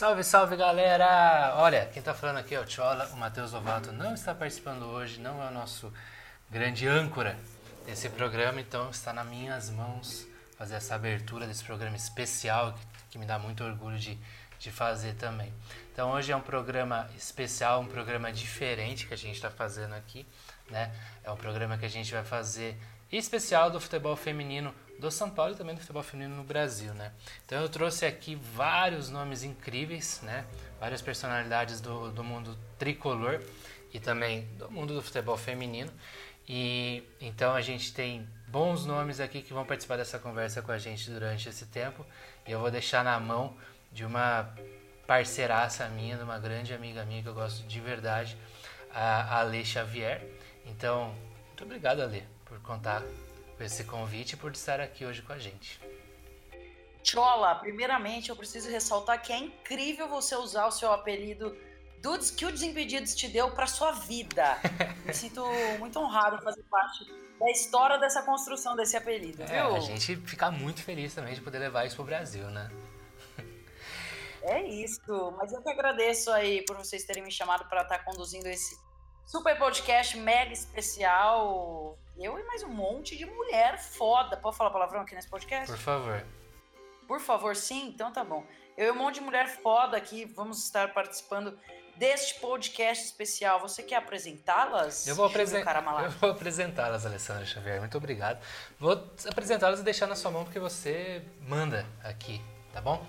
Salve, salve galera! Olha, quem tá falando aqui é o Tchola, o Matheus Lovato não está participando hoje, não é o nosso grande âncora desse programa, então está nas minhas mãos fazer essa abertura desse programa especial que, que me dá muito orgulho de, de fazer também. Então hoje é um programa especial, um programa diferente que a gente está fazendo aqui, né? É um programa que a gente vai fazer especial do futebol feminino do São Paulo e também do futebol feminino no Brasil, né? Então eu trouxe aqui vários nomes incríveis, né? Várias personalidades do, do mundo tricolor e também do mundo do futebol feminino. E então a gente tem bons nomes aqui que vão participar dessa conversa com a gente durante esse tempo. E eu vou deixar na mão de uma parceiraça minha, de uma grande amiga minha que eu gosto de verdade, a Ale Xavier. Então, muito obrigado, Ale, por contar por esse convite e por estar aqui hoje com a gente. Chola, primeiramente eu preciso ressaltar que é incrível você usar o seu apelido do, que o Desimpedidos te deu para sua vida. Me sinto muito honrado fazer parte da história dessa construção desse apelido, é, viu? A gente fica muito feliz também de poder levar isso pro Brasil, né? É isso, mas eu que agradeço aí por vocês terem me chamado para estar tá conduzindo esse super podcast mega especial eu e mais um monte de mulher foda. Pode falar palavrão aqui nesse podcast? Por favor. Por favor, sim? Então tá bom. Eu e um monte de mulher foda aqui vamos estar participando deste podcast especial. Você quer apresentá-las? Eu vou, apresen eu vou apresentá-las, Alessandra Xavier. Muito obrigado. Vou apresentá-las e deixar na sua mão porque você manda aqui, tá bom?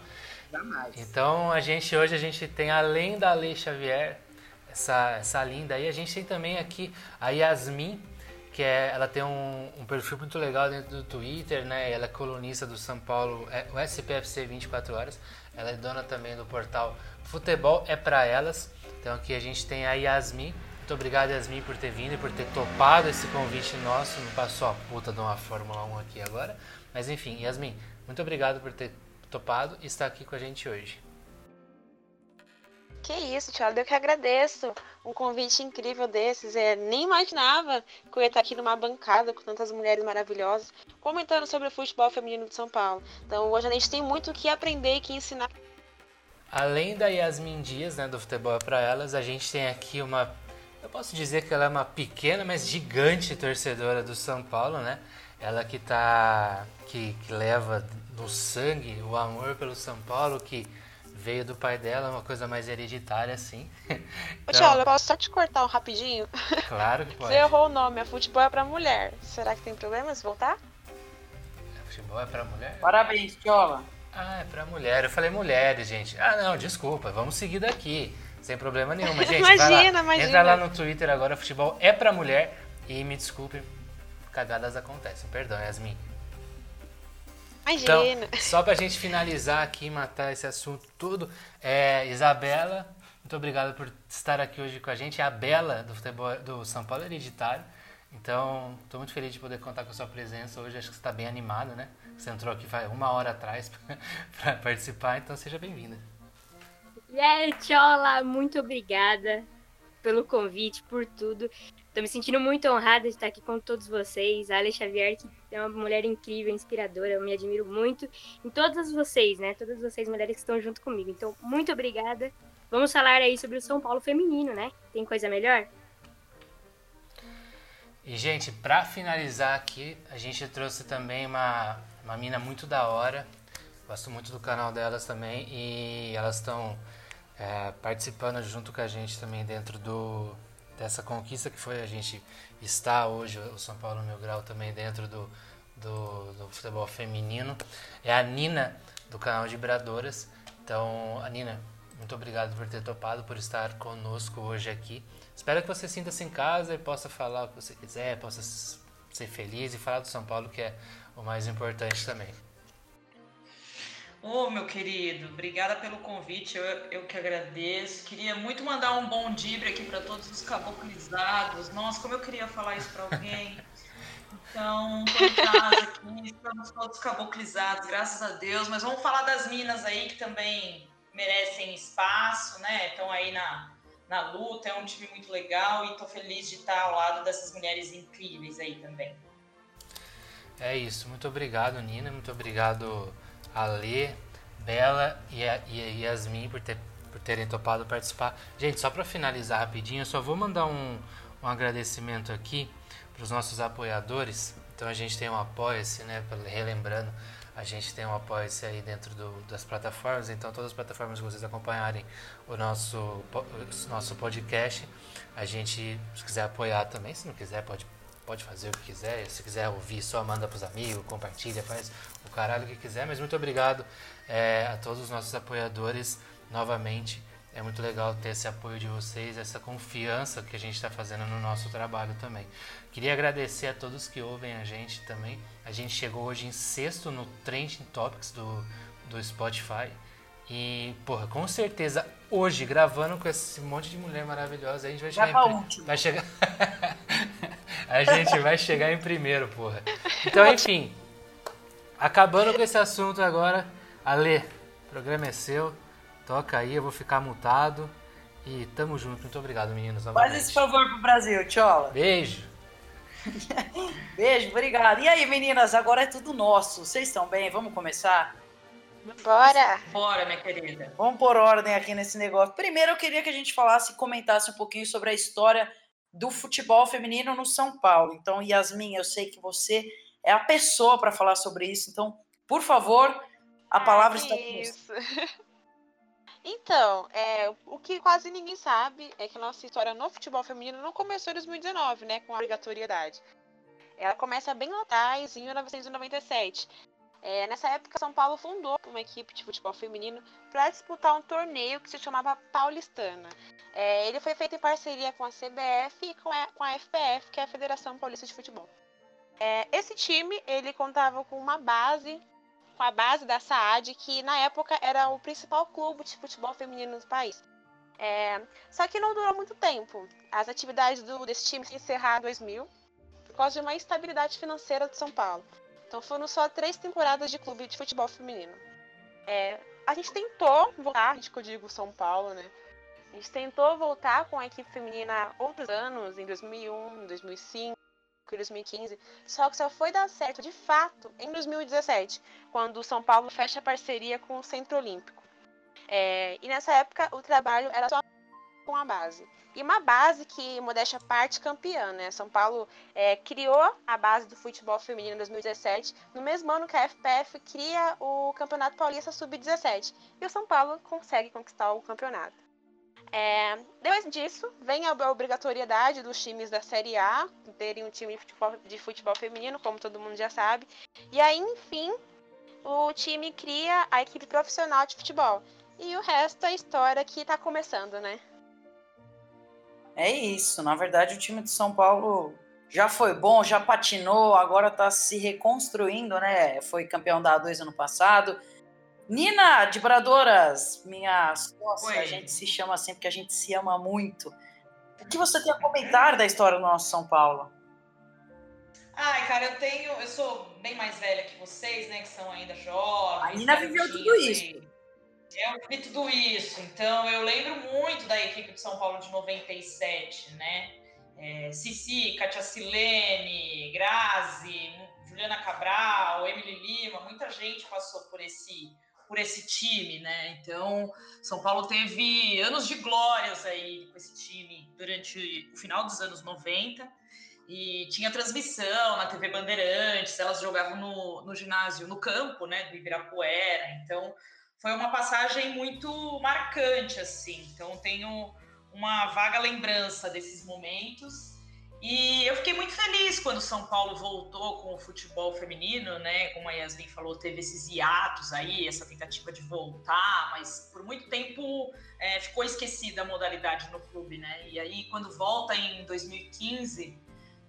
Jamais. Então a gente hoje a gente tem além da Lei Xavier, essa, essa linda aí, a gente tem também aqui a Yasmin que é, ela tem um, um, perfil muito legal dentro do Twitter, né? Ela é colunista do São Paulo, é, o SPFC 24 horas. Ela é dona também do portal Futebol é para elas. Então aqui a gente tem a Yasmin. Muito obrigado, Yasmin, por ter vindo e por ter topado esse convite nosso. Não passou a puta de uma Fórmula 1 aqui agora. Mas enfim, Yasmin, muito obrigado por ter topado e estar aqui com a gente hoje. Que isso, Thiago, eu que agradeço um convite incrível desses. É, nem imaginava que eu ia estar aqui numa bancada com tantas mulheres maravilhosas comentando sobre o futebol feminino de São Paulo. Então hoje a gente tem muito o que aprender e que ensinar. Além da Yasmin Dias, né, do Futebol é para Elas, a gente tem aqui uma. Eu posso dizer que ela é uma pequena, mas gigante torcedora do São Paulo, né? Ela que tá. que, que leva no sangue o amor pelo São Paulo, que veio do pai dela, uma coisa mais hereditária, assim. Ô, então... eu posso só te cortar um rapidinho? Claro que pode. Você errou o nome, é futebol é pra mulher. Será que tem problema se voltar? Futebol é pra mulher? Parabéns, Tiola. Ah, é pra mulher. Eu falei mulheres, gente. Ah, não, desculpa. Vamos seguir daqui. Sem problema nenhum. Mas, gente, imagina, lá, imagina. Entra lá no Twitter agora, futebol é pra mulher. E me desculpe, cagadas acontecem. Perdão, Yasmin. Imagina. Então, só pra gente finalizar aqui, matar esse assunto tudo, é, Isabela, muito obrigado por estar aqui hoje com a gente. É a Bela do futebol do São Paulo Hereditário. Então, estou muito feliz de poder contar com a sua presença hoje. Acho que você está bem animada, né? Você entrou aqui faz uma hora atrás para participar, então seja bem-vinda. E aí, Tchola, muito obrigada pelo convite, por tudo. Estou me sentindo muito honrada de estar aqui com todos vocês. A Ale Xavier, que é uma mulher incrível, inspiradora, eu me admiro muito. Em todas vocês, né? Todas vocês mulheres que estão junto comigo. Então, muito obrigada. Vamos falar aí sobre o São Paulo feminino, né? Tem coisa melhor? E, gente, para finalizar aqui, a gente trouxe também uma, uma mina muito da hora. Gosto muito do canal delas também. E elas estão é, participando junto com a gente também dentro do, dessa conquista que foi a gente estar hoje, o São Paulo Mil Grau também dentro do, do, do futebol feminino. É a Nina, do canal de Bradoras. Então, a Nina, muito obrigado por ter topado, por estar conosco hoje aqui. Espero que você sinta-se em casa e possa falar o que você quiser, possa ser feliz e falar do São Paulo, que é o mais importante também. Ô, oh, meu querido, obrigada pelo convite, eu, eu que agradeço. Queria muito mandar um bom dia aqui para todos os caboclizados. Nossa, como eu queria falar isso para alguém. Então, tô aqui, estamos todos caboclizados, graças a Deus. Mas vamos falar das minas aí que também merecem espaço, né? Estão aí na, na luta, é um time muito legal e tô feliz de estar ao lado dessas mulheres incríveis aí também. É isso, muito obrigado, Nina, muito obrigado Ale, Bela e, a, e a Yasmin por, ter, por terem topado participar. Gente, só para finalizar rapidinho, eu só vou mandar um, um agradecimento aqui para os nossos apoiadores. Então a gente tem um apoia-se, né? Relembrando, a gente tem um apoia-se aí dentro do, das plataformas. Então todas as plataformas que vocês acompanharem o nosso, o nosso podcast, a gente, se quiser apoiar também, se não quiser, pode pode fazer o que quiser. Se quiser ouvir, só manda pros amigos, compartilha, faz o caralho que quiser. Mas muito obrigado é, a todos os nossos apoiadores novamente. É muito legal ter esse apoio de vocês, essa confiança que a gente está fazendo no nosso trabalho também. Queria agradecer a todos que ouvem a gente também. A gente chegou hoje em sexto no Trending Topics do, do Spotify. E, porra, com certeza, hoje, gravando com esse monte de mulher maravilhosa, a gente vai chegar. Em, vai chegar. A gente vai chegar em primeiro, porra. Então, enfim. Acabando com esse assunto agora. Ale, o programa é seu. Toca aí, eu vou ficar mutado. E tamo junto. Muito obrigado, meninos. Faz esse favor pro Brasil, Tchola. Beijo. Beijo, obrigado. E aí, meninas, agora é tudo nosso. Vocês estão bem? Vamos começar? Bora! Bora, minha querida. Vamos por ordem aqui nesse negócio. Primeiro, eu queria que a gente falasse, comentasse um pouquinho sobre a história do futebol feminino no São Paulo. Então, Yasmin, eu sei que você é a pessoa para falar sobre isso. Então, por favor, a ah, palavra está com isso. Então, é, o que quase ninguém sabe é que a nossa história no futebol feminino não começou em 2019, né, com a obrigatoriedade. Ela começa bem lá atrás, em 1997. É, nessa época, São Paulo fundou uma equipe de futebol feminino para disputar um torneio que se chamava Paulistana. É, ele foi feito em parceria com a CBF e com a, com a FPF, que é a Federação Paulista de Futebol. É, esse time ele contava com uma base, com a base da SAAD, que na época era o principal clube de futebol feminino do país. É, só que não durou muito tempo. As atividades do, desse time se encerraram em 2000 por causa de uma instabilidade financeira de São Paulo. Então foram só três temporadas de clube de futebol feminino. É, a gente tentou voltar, que eu digo São Paulo, né? A gente tentou voltar com a equipe feminina outros anos, em 2001, 2005, 2015, só que só foi dar certo de fato em 2017, quando o São Paulo fecha parceria com o Centro Olímpico. É, e nessa época o trabalho era só com a base. E uma base que, modéstia parte, campeã, né? São Paulo é, criou a base do futebol feminino em 2017, no mesmo ano que a FPF cria o Campeonato Paulista Sub-17. E o São Paulo consegue conquistar o campeonato. É, depois disso, vem a obrigatoriedade dos times da Série A terem um time de futebol, de futebol feminino, como todo mundo já sabe. E aí, enfim, o time cria a equipe profissional de futebol. E o resto é história que está começando, né? É isso. Na verdade, o time de São Paulo já foi bom, já patinou, agora está se reconstruindo, né? Foi campeão da A2 ano passado. Nina de Bradoras, minha sócia, a gente se chama assim porque a gente se ama muito. O que você tem a comentar da história do nosso São Paulo? Ai, cara, eu tenho. Eu sou bem mais velha que vocês, né? Que são ainda jovens. A Nina viveu tudo isso. Eu vi tudo isso. Então, eu lembro muito da equipe de São Paulo de 97, né? É, Cici, Katia Silene, Grazi, Juliana Cabral, Emily Lima, muita gente passou por esse por esse time, né? Então, São Paulo teve anos de glórias aí com esse time durante o final dos anos 90 e tinha transmissão na TV Bandeirantes, elas jogavam no, no ginásio, no campo, né, do Ibirapuera. Então, foi uma passagem muito marcante, assim. Então, tenho uma vaga lembrança desses momentos. E eu fiquei muito feliz quando São Paulo voltou com o futebol feminino, né? Como a Yasmin falou, teve esses hiatos aí, essa tentativa de voltar, mas por muito tempo é, ficou esquecida a modalidade no clube, né? E aí, quando volta em 2015,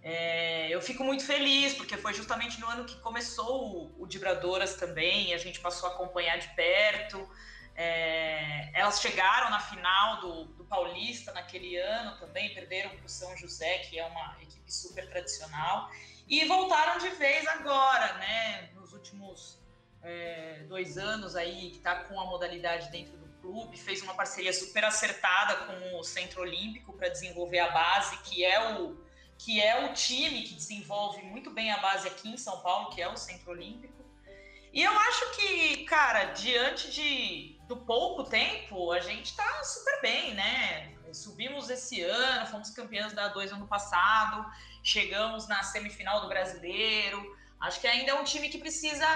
É, eu fico muito feliz, porque foi justamente no ano que começou o, o Dibradoras também, a gente passou a acompanhar de perto. É, elas chegaram na final do, do, Paulista naquele ano também, perderam para o São José, que é uma equipe super tradicional, e voltaram de vez agora, né? Nos últimos é, dois anos aí, que está com a modalidade dentro do clube, fez uma parceria super acertada com o Centro Olímpico para desenvolver a base, que é o que é o time que desenvolve muito bem a base aqui em São Paulo, que é o Centro Olímpico. E eu acho que, cara, diante de, do pouco tempo, a gente tá super bem, né? Subimos esse ano, fomos campeões da A2 ano passado, chegamos na semifinal do brasileiro. Acho que ainda é um time que precisa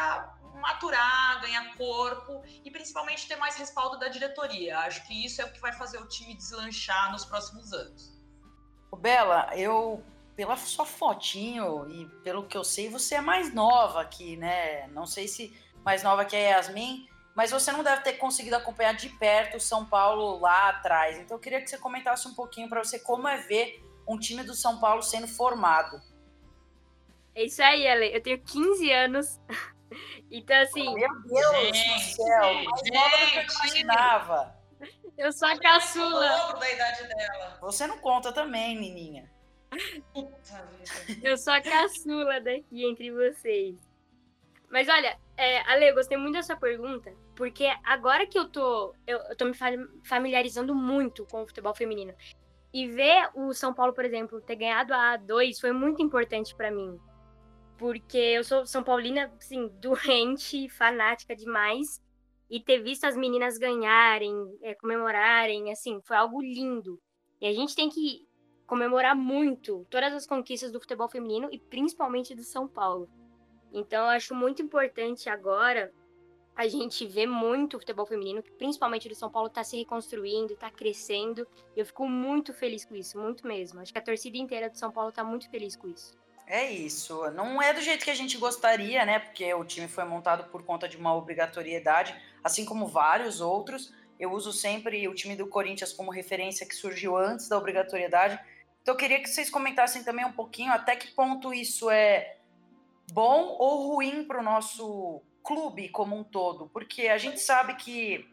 maturar, ganhar corpo e principalmente ter mais respaldo da diretoria. Acho que isso é o que vai fazer o time deslanchar nos próximos anos. Bela, eu pela sua fotinho e pelo que eu sei, você é mais nova aqui, né? Não sei se mais nova que a Yasmin, mas você não deve ter conseguido acompanhar de perto o São Paulo lá atrás. Então eu queria que você comentasse um pouquinho para você como é ver um time do São Paulo sendo formado. É isso aí, Ale. Eu tenho 15 anos. Então, assim. Meu Deus gente, do céu! Mais gente, nova do que eu imaginava. Eu sou a caçula. da idade dela. Você não conta também, menina. Eu sou a caçula daqui entre vocês. Mas olha, é, Ale, eu gostei muito dessa pergunta, porque agora que eu tô, eu, eu tô me familiarizando muito com o futebol feminino. E ver o São Paulo, por exemplo, ter ganhado a A2 foi muito importante para mim. Porque eu sou São Paulina, assim, doente, fanática demais. E ter visto as meninas ganharem, é, comemorarem, assim, foi algo lindo. E a gente tem que comemorar muito todas as conquistas do futebol feminino e principalmente do São Paulo. Então, eu acho muito importante agora a gente ver muito o futebol feminino, principalmente do São Paulo está se reconstruindo, está crescendo. Eu fico muito feliz com isso, muito mesmo. Acho que a torcida inteira do São Paulo está muito feliz com isso. É isso. Não é do jeito que a gente gostaria, né? Porque o time foi montado por conta de uma obrigatoriedade, assim como vários outros. Eu uso sempre o time do Corinthians como referência que surgiu antes da obrigatoriedade então eu queria que vocês comentassem também um pouquinho até que ponto isso é bom ou ruim para o nosso clube como um todo, porque a gente sabe que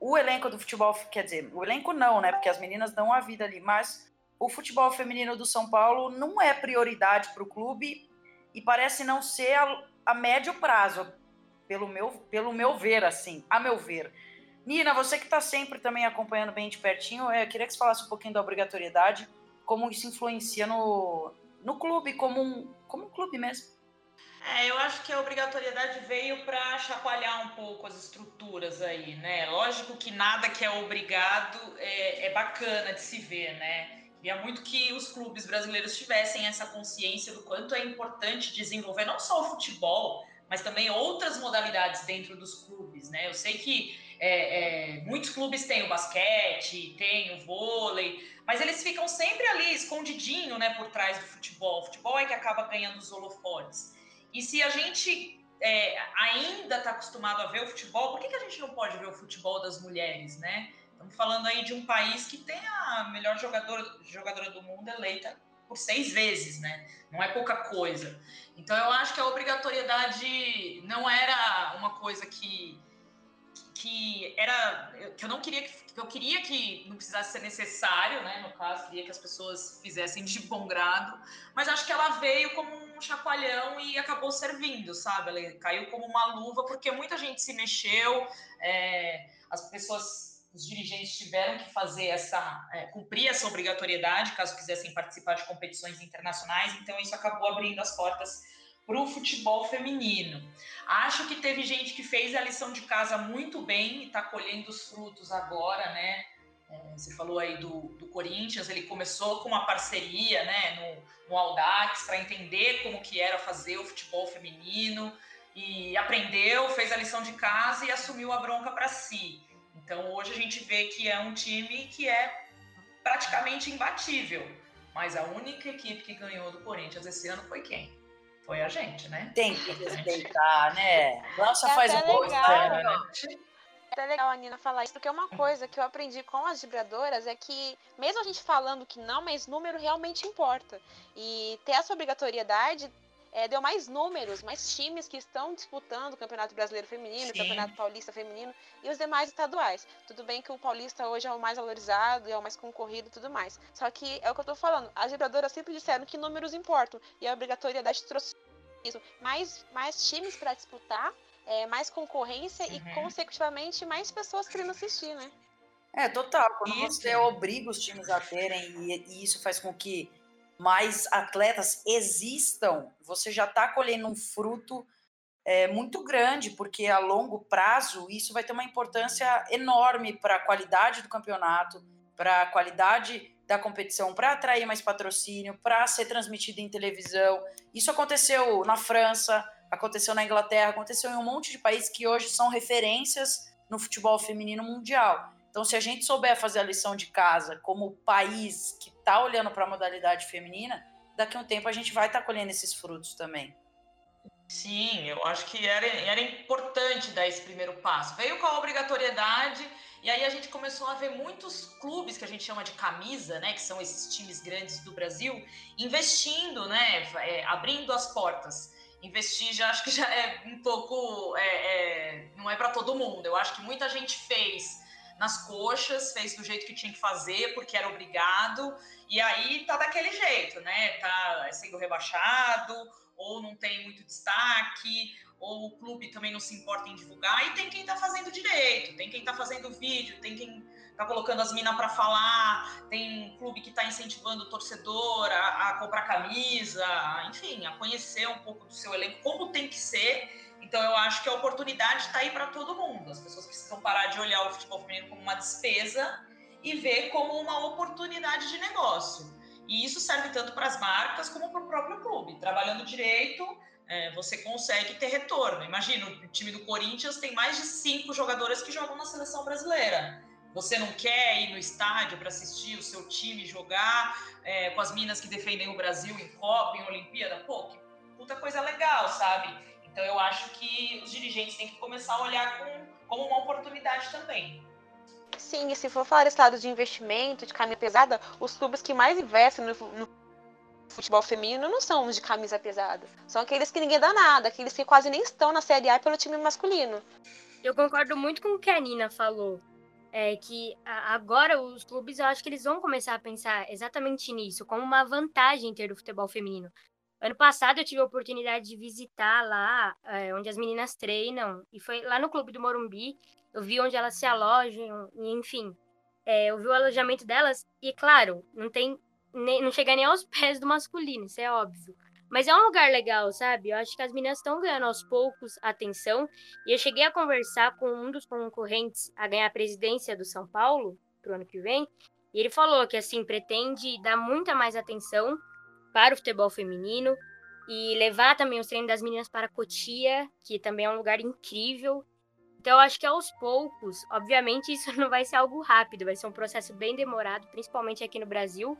o elenco do futebol, quer dizer, o elenco não, né? Porque as meninas dão a vida ali, mas o futebol feminino do São Paulo não é prioridade para o clube e parece não ser a, a, médio prazo, pelo meu, pelo meu ver, assim, a meu ver. Nina, você que está sempre também acompanhando bem de pertinho, eu queria que você falasse um pouquinho da obrigatoriedade como isso influencia no, no clube, como um, como um clube mesmo. É, eu acho que a obrigatoriedade veio para chacoalhar um pouco as estruturas aí, né? Lógico que nada que é obrigado é, é bacana de se ver, né? Queria muito que os clubes brasileiros tivessem essa consciência do quanto é importante desenvolver não só o futebol, mas também outras modalidades dentro dos clubes, né? Eu sei que é, é, muitos clubes têm o basquete, têm o vôlei, mas eles ficam sempre ali, escondidinho, né, por trás do futebol. O futebol é que acaba ganhando os holofotes. E se a gente é, ainda está acostumado a ver o futebol, por que, que a gente não pode ver o futebol das mulheres, né? Estamos falando aí de um país que tem a melhor jogadora, jogadora do mundo eleita por seis vezes, né? Não é pouca coisa. Então eu acho que a obrigatoriedade não era uma coisa que que era que eu não queria que eu queria que não precisasse ser necessário, né? No caso, queria que as pessoas fizessem de bom grado, mas acho que ela veio como um chacoalhão e acabou servindo, sabe? Ela caiu como uma luva porque muita gente se mexeu, é, as pessoas os dirigentes tiveram que fazer essa é, cumprir essa obrigatoriedade caso quisessem participar de competições internacionais então isso acabou abrindo as portas para o futebol feminino. Acho que teve gente que fez a lição de casa muito bem e está colhendo os frutos agora, né? É, você falou aí do, do, Corinthians, ele começou com uma parceria né, no, no Audax para entender como que era fazer o futebol feminino e aprendeu, fez a lição de casa e assumiu a bronca para si. Então hoje a gente vê que é um time que é praticamente imbatível. Mas a única equipe que ganhou do Corinthians esse ano foi quem? Foi a gente, né? Tem que respeitar, né? Nossa, é faz um gol né? até legal a Nina falar isso, porque uma coisa que eu aprendi com as vibradoras é que, mesmo a gente falando que não, mas número realmente importa. E ter essa obrigatoriedade é, deu mais números, mais times que estão disputando o Campeonato Brasileiro Feminino, o Campeonato Paulista Feminino e os demais estaduais. Tudo bem que o Paulista hoje é o mais valorizado, é o mais concorrido e tudo mais. Só que é o que eu tô falando, as vibradoras sempre disseram que números importam e a obrigatoriedade trouxe isso. Mais, mais times para disputar, é, mais concorrência uhum. e, consecutivamente, mais pessoas querendo assistir, né? É, total. Quando isso. você obriga os times a terem, e, e isso faz com que mais atletas existam, você já está colhendo um fruto é, muito grande, porque a longo prazo isso vai ter uma importância enorme para a qualidade do campeonato, para a qualidade da competição, para atrair mais patrocínio, para ser transmitido em televisão. Isso aconteceu na França, aconteceu na Inglaterra, aconteceu em um monte de países que hoje são referências no futebol feminino mundial. Então, se a gente souber fazer a lição de casa como país que está olhando para a modalidade feminina, daqui a um tempo a gente vai estar tá colhendo esses frutos também. Sim, eu acho que era, era importante dar esse primeiro passo. Veio com a obrigatoriedade, e aí a gente começou a ver muitos clubes que a gente chama de camisa, né? Que são esses times grandes do Brasil, investindo, né? É, abrindo as portas. Investir já acho que já é um pouco. É, é, não é para todo mundo. Eu acho que muita gente fez nas coxas, fez do jeito que tinha que fazer, porque era obrigado, e aí tá daquele jeito, né? Tá sendo rebaixado, ou não tem muito destaque, ou o clube também não se importa em divulgar, e tem quem tá fazendo direito, tem quem tá fazendo vídeo, tem quem tá colocando as minas para falar, tem clube que tá incentivando o torcedor a, a comprar camisa, enfim, a conhecer um pouco do seu elenco, como tem que ser então eu acho que a oportunidade está aí para todo mundo. As pessoas precisam parar de olhar o futebol feminino como uma despesa e ver como uma oportunidade de negócio. E isso serve tanto para as marcas como para o próprio clube. Trabalhando direito, é, você consegue ter retorno. Imagina, o time do Corinthians tem mais de cinco jogadoras que jogam na seleção brasileira. Você não quer ir no estádio para assistir o seu time jogar é, com as minas que defendem o Brasil em Copa, em Olimpíada? Pô, que puta coisa legal, sabe? Então eu acho que os dirigentes têm que começar a olhar com, como uma oportunidade também. Sim, e se for falar estado de investimento, de camisa pesada, os clubes que mais investem no, no futebol feminino não são os de camisa pesada. São aqueles que ninguém dá nada, aqueles que quase nem estão na Série A pelo time masculino. Eu concordo muito com o que a Nina falou. É que agora os clubes, eu acho que eles vão começar a pensar exatamente nisso, como uma vantagem ter o futebol feminino. Ano passado eu tive a oportunidade de visitar lá é, onde as meninas treinam, e foi lá no Clube do Morumbi. Eu vi onde elas se alojam, e, enfim. É, eu vi o alojamento delas, e claro, não tem. Nem, não chega nem aos pés do masculino, isso é óbvio. Mas é um lugar legal, sabe? Eu acho que as meninas estão ganhando aos poucos atenção. E eu cheguei a conversar com um dos concorrentes a ganhar a presidência do São Paulo pro ano que vem. E ele falou que, assim, pretende dar muita mais atenção para o futebol feminino e levar também os treinos das meninas para Cotia, que também é um lugar incrível. Então, eu acho que aos poucos, obviamente, isso não vai ser algo rápido, vai ser um processo bem demorado, principalmente aqui no Brasil.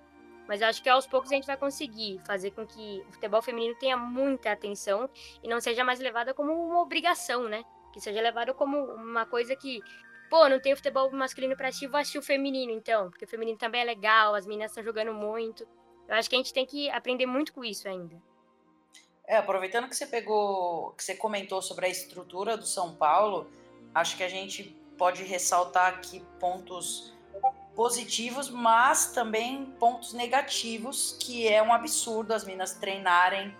Mas eu acho que aos poucos a gente vai conseguir fazer com que o futebol feminino tenha muita atenção e não seja mais levada como uma obrigação, né? Que seja levada como uma coisa que, pô, não tem futebol masculino para assistir, vou assistir o feminino então, porque o feminino também é legal, as meninas estão jogando muito. Eu acho que a gente tem que aprender muito com isso ainda. É, aproveitando que você pegou, que você comentou sobre a estrutura do São Paulo, acho que a gente pode ressaltar aqui pontos positivos, mas também pontos negativos, que é um absurdo as minas treinarem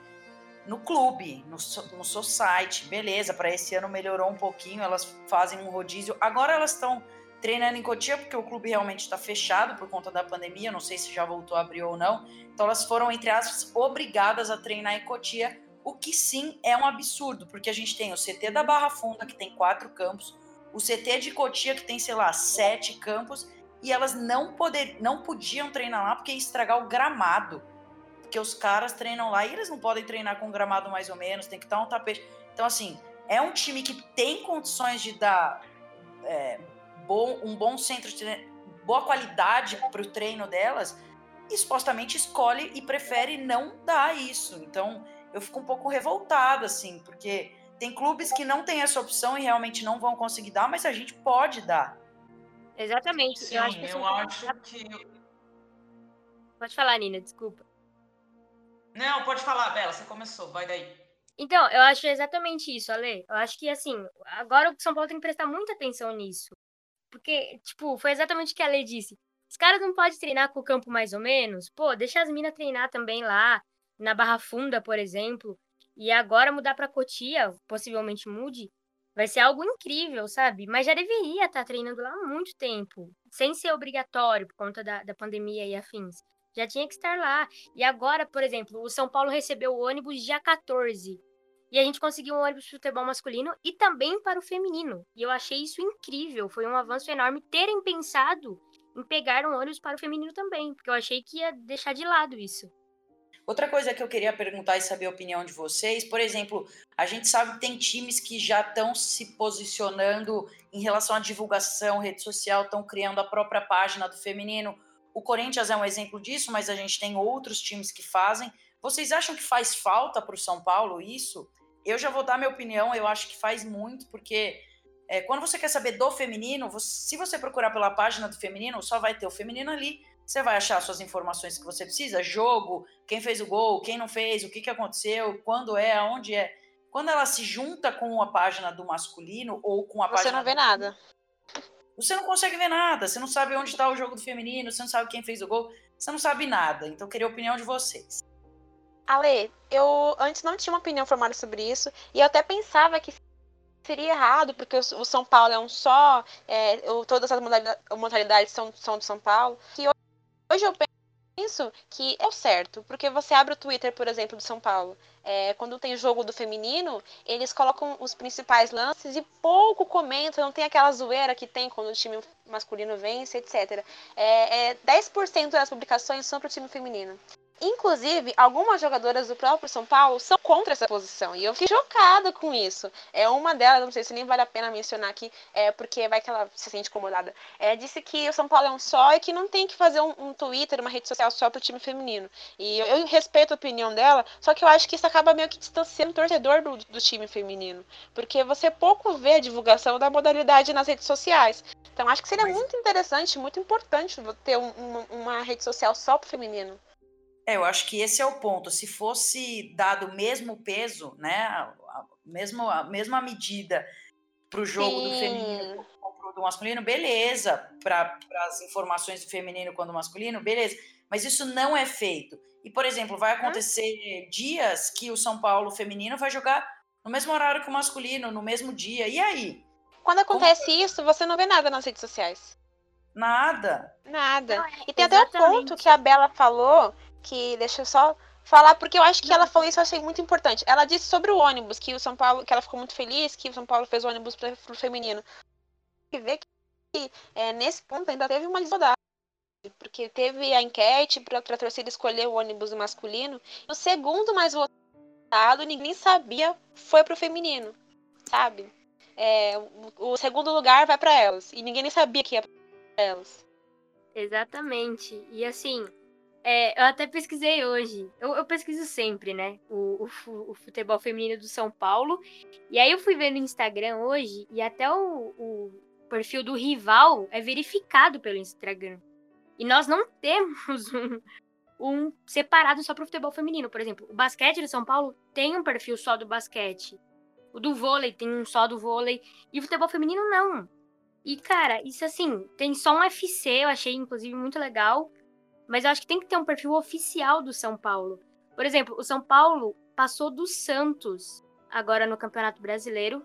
no clube, no, no society. Beleza, para esse ano melhorou um pouquinho, elas fazem um rodízio. Agora elas estão treinando em Cotia, porque o clube realmente está fechado por conta da pandemia, não sei se já voltou a abrir ou não. Então elas foram, entre aspas, obrigadas a treinar em Cotia, o que sim é um absurdo, porque a gente tem o CT da Barra Funda, que tem quatro campos, o CT de Cotia, que tem, sei lá, sete campos, e elas não, poder, não podiam treinar lá porque ia estragar o gramado. Porque os caras treinam lá e eles não podem treinar com gramado mais ou menos, tem que estar um tapete. Então, assim, é um time que tem condições de dar é, bom, um bom centro de boa qualidade para o treino delas, e supostamente escolhe e prefere não dar isso. Então, eu fico um pouco revoltada, assim, porque Tem clubes que não têm essa opção e realmente não vão conseguir dar, mas a gente pode dar. Exatamente. Sim, eu acho que, eu acho que. Pode falar, Nina, desculpa. Não, pode falar, Bela, você começou, vai daí. Então, eu acho exatamente isso, Ale. Eu acho que, assim, agora o São Paulo tem que prestar muita atenção nisso. Porque, tipo, foi exatamente o que a Ale disse. Os caras não podem treinar com o campo mais ou menos? Pô, deixa as minas treinar também lá, na Barra Funda, por exemplo. E agora mudar pra Cotia, possivelmente mude, vai ser algo incrível, sabe? Mas já deveria estar tá treinando lá há muito tempo, sem ser obrigatório por conta da, da pandemia e afins. Já tinha que estar lá. E agora, por exemplo, o São Paulo recebeu o ônibus dia 14. E a gente conseguiu um ônibus para o futebol masculino e também para o feminino. E eu achei isso incrível. Foi um avanço enorme terem pensado em pegar um ônibus para o feminino também, porque eu achei que ia deixar de lado isso. Outra coisa que eu queria perguntar e saber a opinião de vocês, por exemplo, a gente sabe que tem times que já estão se posicionando em relação à divulgação, rede social, estão criando a própria página do feminino. O Corinthians é um exemplo disso, mas a gente tem outros times que fazem. Vocês acham que faz falta para o São Paulo isso? Eu já vou dar minha opinião, eu acho que faz muito, porque é, quando você quer saber do feminino, você, se você procurar pela página do feminino, só vai ter o feminino ali. Você vai achar suas informações que você precisa, jogo, quem fez o gol, quem não fez, o que, que aconteceu, quando é, aonde é. Quando ela se junta com a página do masculino ou com a você página. Você não vê nada. Você não consegue ver nada, você não sabe onde está o jogo do feminino, você não sabe quem fez o gol, você não sabe nada. Então eu queria a opinião de vocês. Ale, eu antes não tinha uma opinião formada sobre isso, e eu até pensava que seria errado, porque o São Paulo é um só, é, todas as modalidades são, são do São Paulo. Que hoje eu penso que é o certo, porque você abre o Twitter, por exemplo, do São Paulo. É, quando tem jogo do feminino, eles colocam os principais lances e pouco comentam, não tem aquela zoeira que tem quando o time masculino vence, etc. É, é 10% das publicações são para o time feminino. Inclusive, algumas jogadoras do próprio São Paulo são contra essa posição. E eu fiquei chocada com isso. É uma delas, não sei se nem vale a pena mencionar aqui, é porque vai que ela se sente incomodada. É, disse que o São Paulo é um só e que não tem que fazer um, um Twitter, uma rede social só para o time feminino. E eu, eu, respeito a opinião dela, só que eu acho que isso acaba meio que distanciando o torcedor do, do time feminino. Porque você pouco vê a divulgação da modalidade nas redes sociais. Então acho que seria muito interessante, muito importante ter um, uma, uma rede social só para o feminino. É, eu acho que esse é o ponto. Se fosse dado o mesmo peso, né, a, mesmo, a mesma medida para o jogo Sim. do feminino quanto do masculino, beleza. Para as informações do feminino quanto do masculino, beleza. Mas isso não é feito. E, por exemplo, vai acontecer dias que o São Paulo feminino vai jogar no mesmo horário que o masculino, no mesmo dia. E aí? Quando acontece Como... isso, você não vê nada nas redes sociais. Nada. Nada. Não, e tem Exatamente. até o ponto que a Bela falou que deixa eu só falar porque eu acho que ela falou isso eu achei muito importante. Ela disse sobre o ônibus que o São Paulo, que ela ficou muito feliz que o São Paulo fez o ônibus para o feminino. E ver que é, nesse ponto ainda teve uma desigualdade, porque teve a enquete para a torcida escolher o ônibus masculino. O segundo mais votado, ninguém sabia, foi para o feminino, sabe? É, o, o segundo lugar vai para elas e ninguém nem sabia que ia para elas. Exatamente. E assim, é, eu até pesquisei hoje. Eu, eu pesquiso sempre, né? O, o, o, futebol feminino do São Paulo. E aí eu fui ver no Instagram hoje e até o, o perfil do rival é verificado pelo Instagram. E nós não temos um, um separado só para o futebol feminino. Por exemplo, o basquete do São Paulo tem um perfil só do basquete. O do vôlei tem um só do vôlei. E o futebol feminino não. E, cara, isso assim, tem só um FC, eu achei inclusive muito legal. Mas eu acho que tem que ter um perfil oficial do São Paulo. Por exemplo, o São Paulo passou do Santos agora no Campeonato Brasileiro.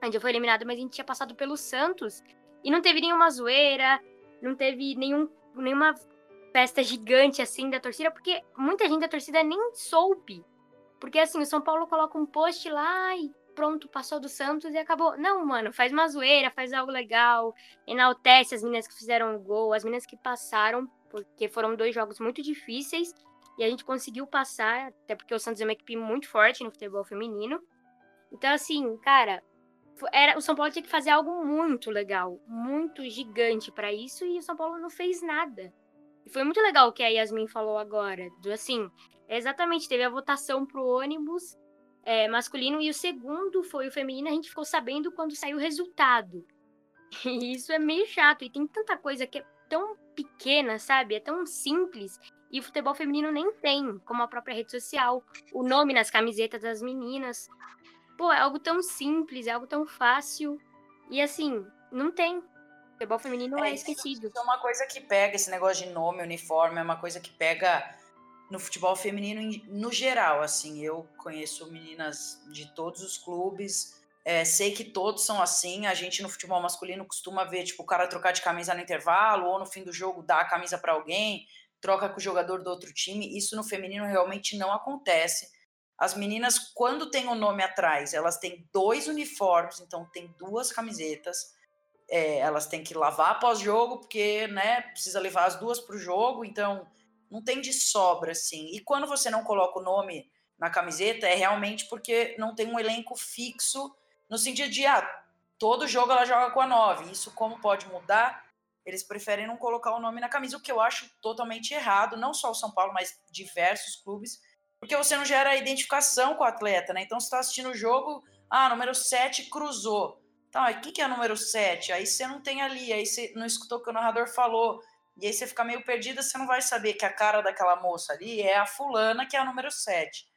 A gente foi eliminado, mas a gente tinha passado pelo Santos. E não teve nenhuma zoeira, não teve nenhum, nenhuma festa gigante assim da torcida, porque muita gente da torcida nem soube. Porque assim, o São Paulo coloca um post lá e pronto, passou do Santos e acabou. Não, mano, faz uma zoeira, faz algo legal, enaltece as meninas que fizeram o gol, as meninas que passaram porque foram dois jogos muito difíceis e a gente conseguiu passar, até porque o Santos é uma equipe muito forte no futebol feminino. Então, assim, cara, era, o São Paulo tinha que fazer algo muito legal, muito gigante para isso, e o São Paulo não fez nada. E foi muito legal o que a Yasmin falou agora, do assim, exatamente, teve a votação pro ônibus, é, masculino e o segundo foi o feminino, a gente ficou sabendo quando saiu o resultado. E isso é meio chato. E tem tanta coisa que é tão pequena, sabe? É tão simples. E o futebol feminino nem tem, como a própria rede social, o nome nas camisetas das meninas. Pô, é algo tão simples, é algo tão fácil. E assim, não tem. O futebol feminino é, é esquecido. Isso é uma coisa que pega, esse negócio de nome, uniforme, é uma coisa que pega no futebol feminino no geral, assim. Eu conheço meninas de todos os clubes, é, sei que todos são assim. A gente no futebol masculino costuma ver, tipo, o cara trocar de camisa no intervalo, ou no fim do jogo dar a camisa para alguém, troca com o jogador do outro time. Isso no feminino realmente não acontece. As meninas, quando tem o nome atrás, elas têm dois uniformes, então tem duas camisetas. É, elas têm que lavar após jogo, porque né, precisa levar as duas para o jogo, então não tem de sobra, assim. E quando você não coloca o nome na camiseta, é realmente porque não tem um elenco fixo, no sentido de, ah, todo jogo ela joga com a 9. Isso como pode mudar? Eles preferem não colocar o nome na camisa, o que eu acho totalmente errado, não só o São Paulo, mas diversos clubes porque você não gera identificação com o atleta, né? Então, você está assistindo o jogo, ah, número 7 cruzou. Tá, e quem que é o número 7? Aí você não tem ali, aí você não escutou o que o narrador falou, e aí você fica meio perdida, você não vai saber que a cara daquela moça ali é a fulana, que é a número 7.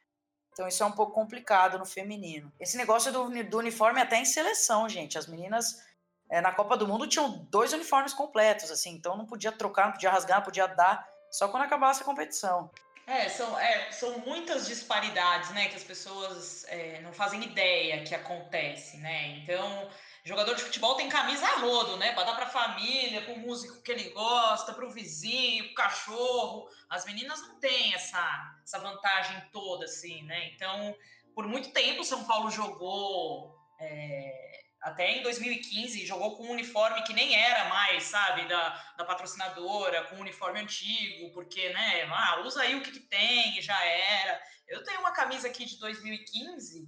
Então isso é um pouco complicado no feminino. Esse negócio do, do uniforme até em seleção, gente. As meninas é, na Copa do Mundo tinham dois uniformes completos, assim, então não podia trocar, não podia rasgar, não podia dar, só quando acabasse a competição. É, são, é, são muitas disparidades, né, que as pessoas é, não fazem ideia que acontece, né? Então, jogador de futebol tem camisa a rodo, né, para dar para a família, para o músico que ele gosta, para o vizinho, para o cachorro. As meninas não têm essa, essa vantagem toda, assim, né? Então, por muito tempo, São Paulo jogou é, até em 2015, jogou com um uniforme que nem era mais, sabe, da, da patrocinadora, com um uniforme antigo, porque, né, ah, usa aí o que, que tem, já era. Eu tenho uma camisa aqui de 2015,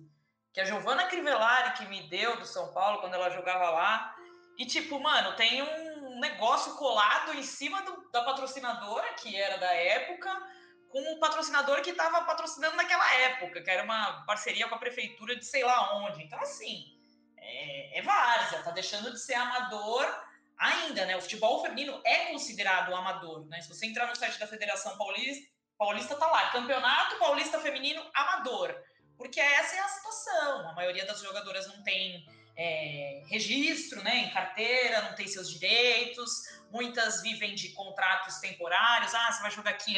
que a Giovanna Crivellari que me deu do São Paulo quando ela jogava lá. E, tipo, mano, tem um negócio colado em cima do, da patrocinadora, que era da época, com o patrocinador que estava patrocinando naquela época, que era uma parceria com a prefeitura de sei lá onde. Então, assim é, é várzea, tá deixando de ser amador ainda, né? O futebol feminino é considerado amador, né? Se você entrar no site da Federação Paulista, Paulista tá lá, Campeonato Paulista Feminino Amador, porque essa é a situação. A maioria das jogadoras não tem é, registro, né, em carteira, não tem seus direitos. Muitas vivem de contratos temporários. Ah, você vai jogar aqui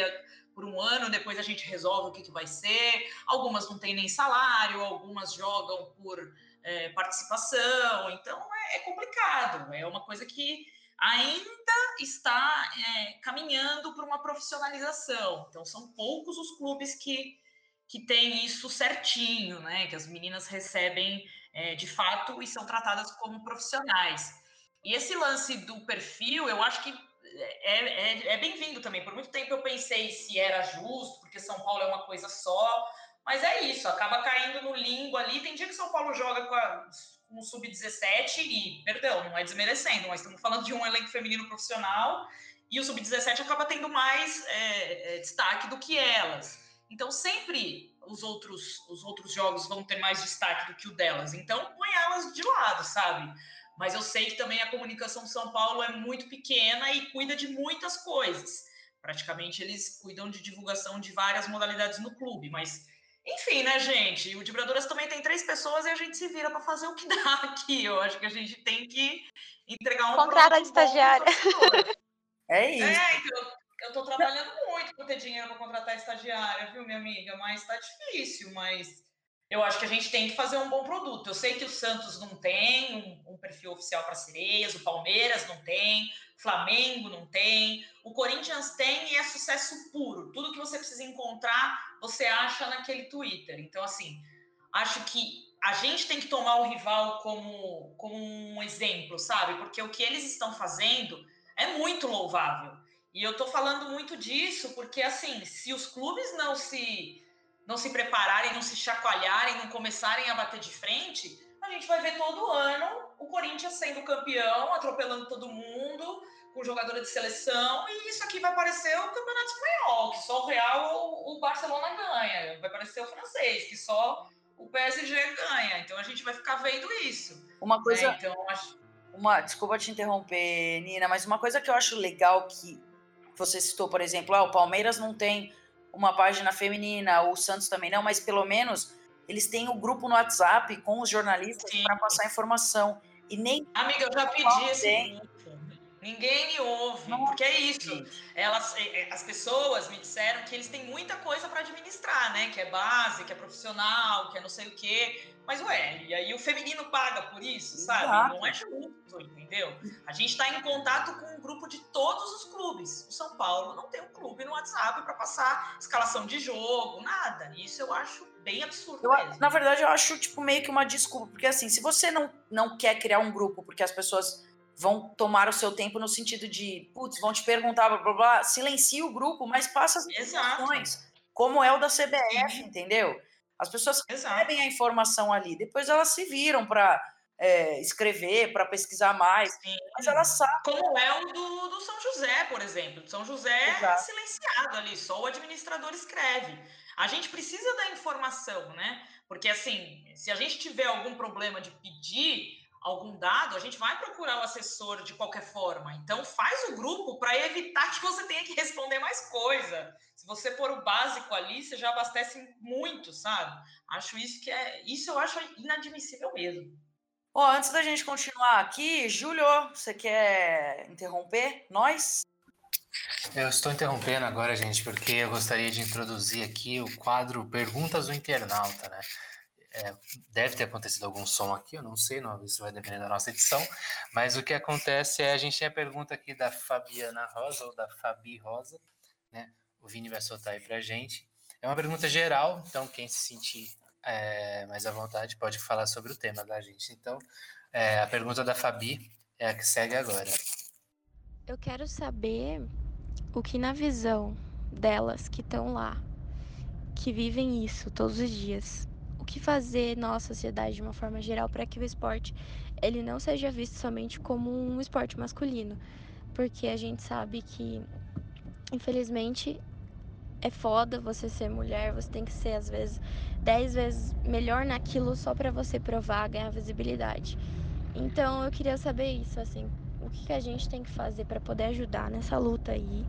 por um ano, depois a gente resolve o que, que vai ser. Algumas não têm nem salário, algumas jogam por é, participação. Então é, é, complicado, é uma coisa que ainda está é, caminhando para uma profissionalização. Então são poucos os clubes que, que têm isso certinho, né? Que as meninas recebem é, de fato e são tratadas como profissionais. E esse lance do perfil, eu acho que é, é, é bem-vindo também. Por muito tempo eu pensei se era justo, porque São Paulo é uma coisa só, mas é isso, acaba caindo no limbo ali. Tem dia que São Paulo joga com, a, com o sub-17 e, perdão, não é desmerecendo, mas estamos falando de um elenco feminino profissional e o sub-17 acaba tendo mais é, é, destaque do que elas. Então, sempre os outros, os outros jogos vão ter mais destaque do que o delas. Então, põe elas de lado, sabe? Mas eu sei que também a comunicação São Paulo é muito pequena e cuida de muitas coisas. Praticamente eles cuidam de divulgação de várias modalidades no clube, mas enfim, né, gente? O Vibradoras também tem três pessoas e a gente se vira para fazer o que dá aqui. Eu acho que a gente tem que entregar um. Contrata a estagiária. É isso. É, então, eu tô trabalhando muito para ter dinheiro para contratar estagiária, viu, minha amiga? Mas tá difícil, mas eu acho que a gente tem que fazer um bom produto. Eu sei que o Santos não tem um, um perfil oficial para sereias, o Palmeiras não tem, o Flamengo não tem, o Corinthians tem e é sucesso puro. Tudo que você precisa encontrar, você acha naquele Twitter. Então, assim, acho que a gente tem que tomar o rival como, como um exemplo, sabe? Porque o que eles estão fazendo é muito louvável. E eu tô falando muito disso porque, assim, se os clubes não se não se prepararem, não se chacoalharem, não começarem a bater de frente, a gente vai ver todo ano o Corinthians sendo campeão, atropelando todo mundo, com jogadora de seleção, e isso aqui vai parecer o Campeonato Espanhol, que só o Real ou o Barcelona ganha. Vai parecer o francês, que só o PSG ganha. Então a gente vai ficar vendo isso. Uma coisa. Né? Então, acho... uma, desculpa te interromper, Nina, mas uma coisa que eu acho legal que você citou, por exemplo, ah, o Palmeiras não tem uma página feminina, o Santos também não, mas pelo menos eles têm o um grupo no WhatsApp com os jornalistas para passar informação. E nem. Amiga, eu já pedi esse Ninguém me ouve, não, porque é isso. Elas, é, é, as pessoas me disseram que eles têm muita coisa para administrar, né? Que é base, que é profissional, que é não sei o quê. Mas, ué, e aí o feminino paga por isso, sabe? Exato. Não é justo, entendeu? A gente está em contato com um grupo de todos os clubes. O São Paulo não tem um clube no WhatsApp para passar escalação de jogo, nada. Isso eu acho bem absurdo eu, mesmo. Na verdade, eu acho, tipo, meio que uma desculpa. Porque, assim, se você não, não quer criar um grupo porque as pessoas vão tomar o seu tempo no sentido de, putz, vão te perguntar, blá, blá, blá, silencia o grupo, mas passa as informações, como é o da CBF, Sim. entendeu? As pessoas recebem a informação ali, depois elas se viram para é, escrever, para pesquisar mais, Sim. mas elas sabem. Como é o do, do São José, por exemplo. São José é Exato. é silenciado ali, só o administrador escreve. A gente precisa da informação, né? Porque assim, se a gente tiver algum problema de pedir algum dado, a gente vai procurar o assessor de qualquer forma. Então, faz o grupo para evitar que você tenha que responder mais coisa. Se você pôr o básico ali, você já abastece muito, sabe? Acho isso que é. Isso eu acho inadmissível mesmo. Ó, antes da gente continuar aqui, Júlio, você quer interromper nós? Eu estou interrompendo agora, gente, porque eu gostaria de introduzir aqui o quadro Perguntas do Internauta, né? É, deve ter acontecido algum som aqui, eu não sei, não, isso vai depender da nossa edição, mas o que acontece é a gente tem a pergunta aqui da Fabiana Rosa, ou da Fabi Rosa, né? O Vini vai soltar aí pra gente. É uma pergunta geral, então quem se sentir é, mais à vontade pode falar sobre o tema da gente. Então, é, a pergunta da Fabi é a que segue agora. Eu quero saber o que na visão delas que estão lá, que vivem isso todos os dias, o que fazer na sociedade de uma forma geral para que o esporte ele não seja visto somente como um esporte masculino, porque a gente sabe que infelizmente é foda você ser mulher, você tem que ser às vezes dez vezes melhor naquilo só para você provar, ganhar visibilidade. Então eu queria saber isso, assim, o que, que a gente tem que fazer para poder ajudar nessa luta aí,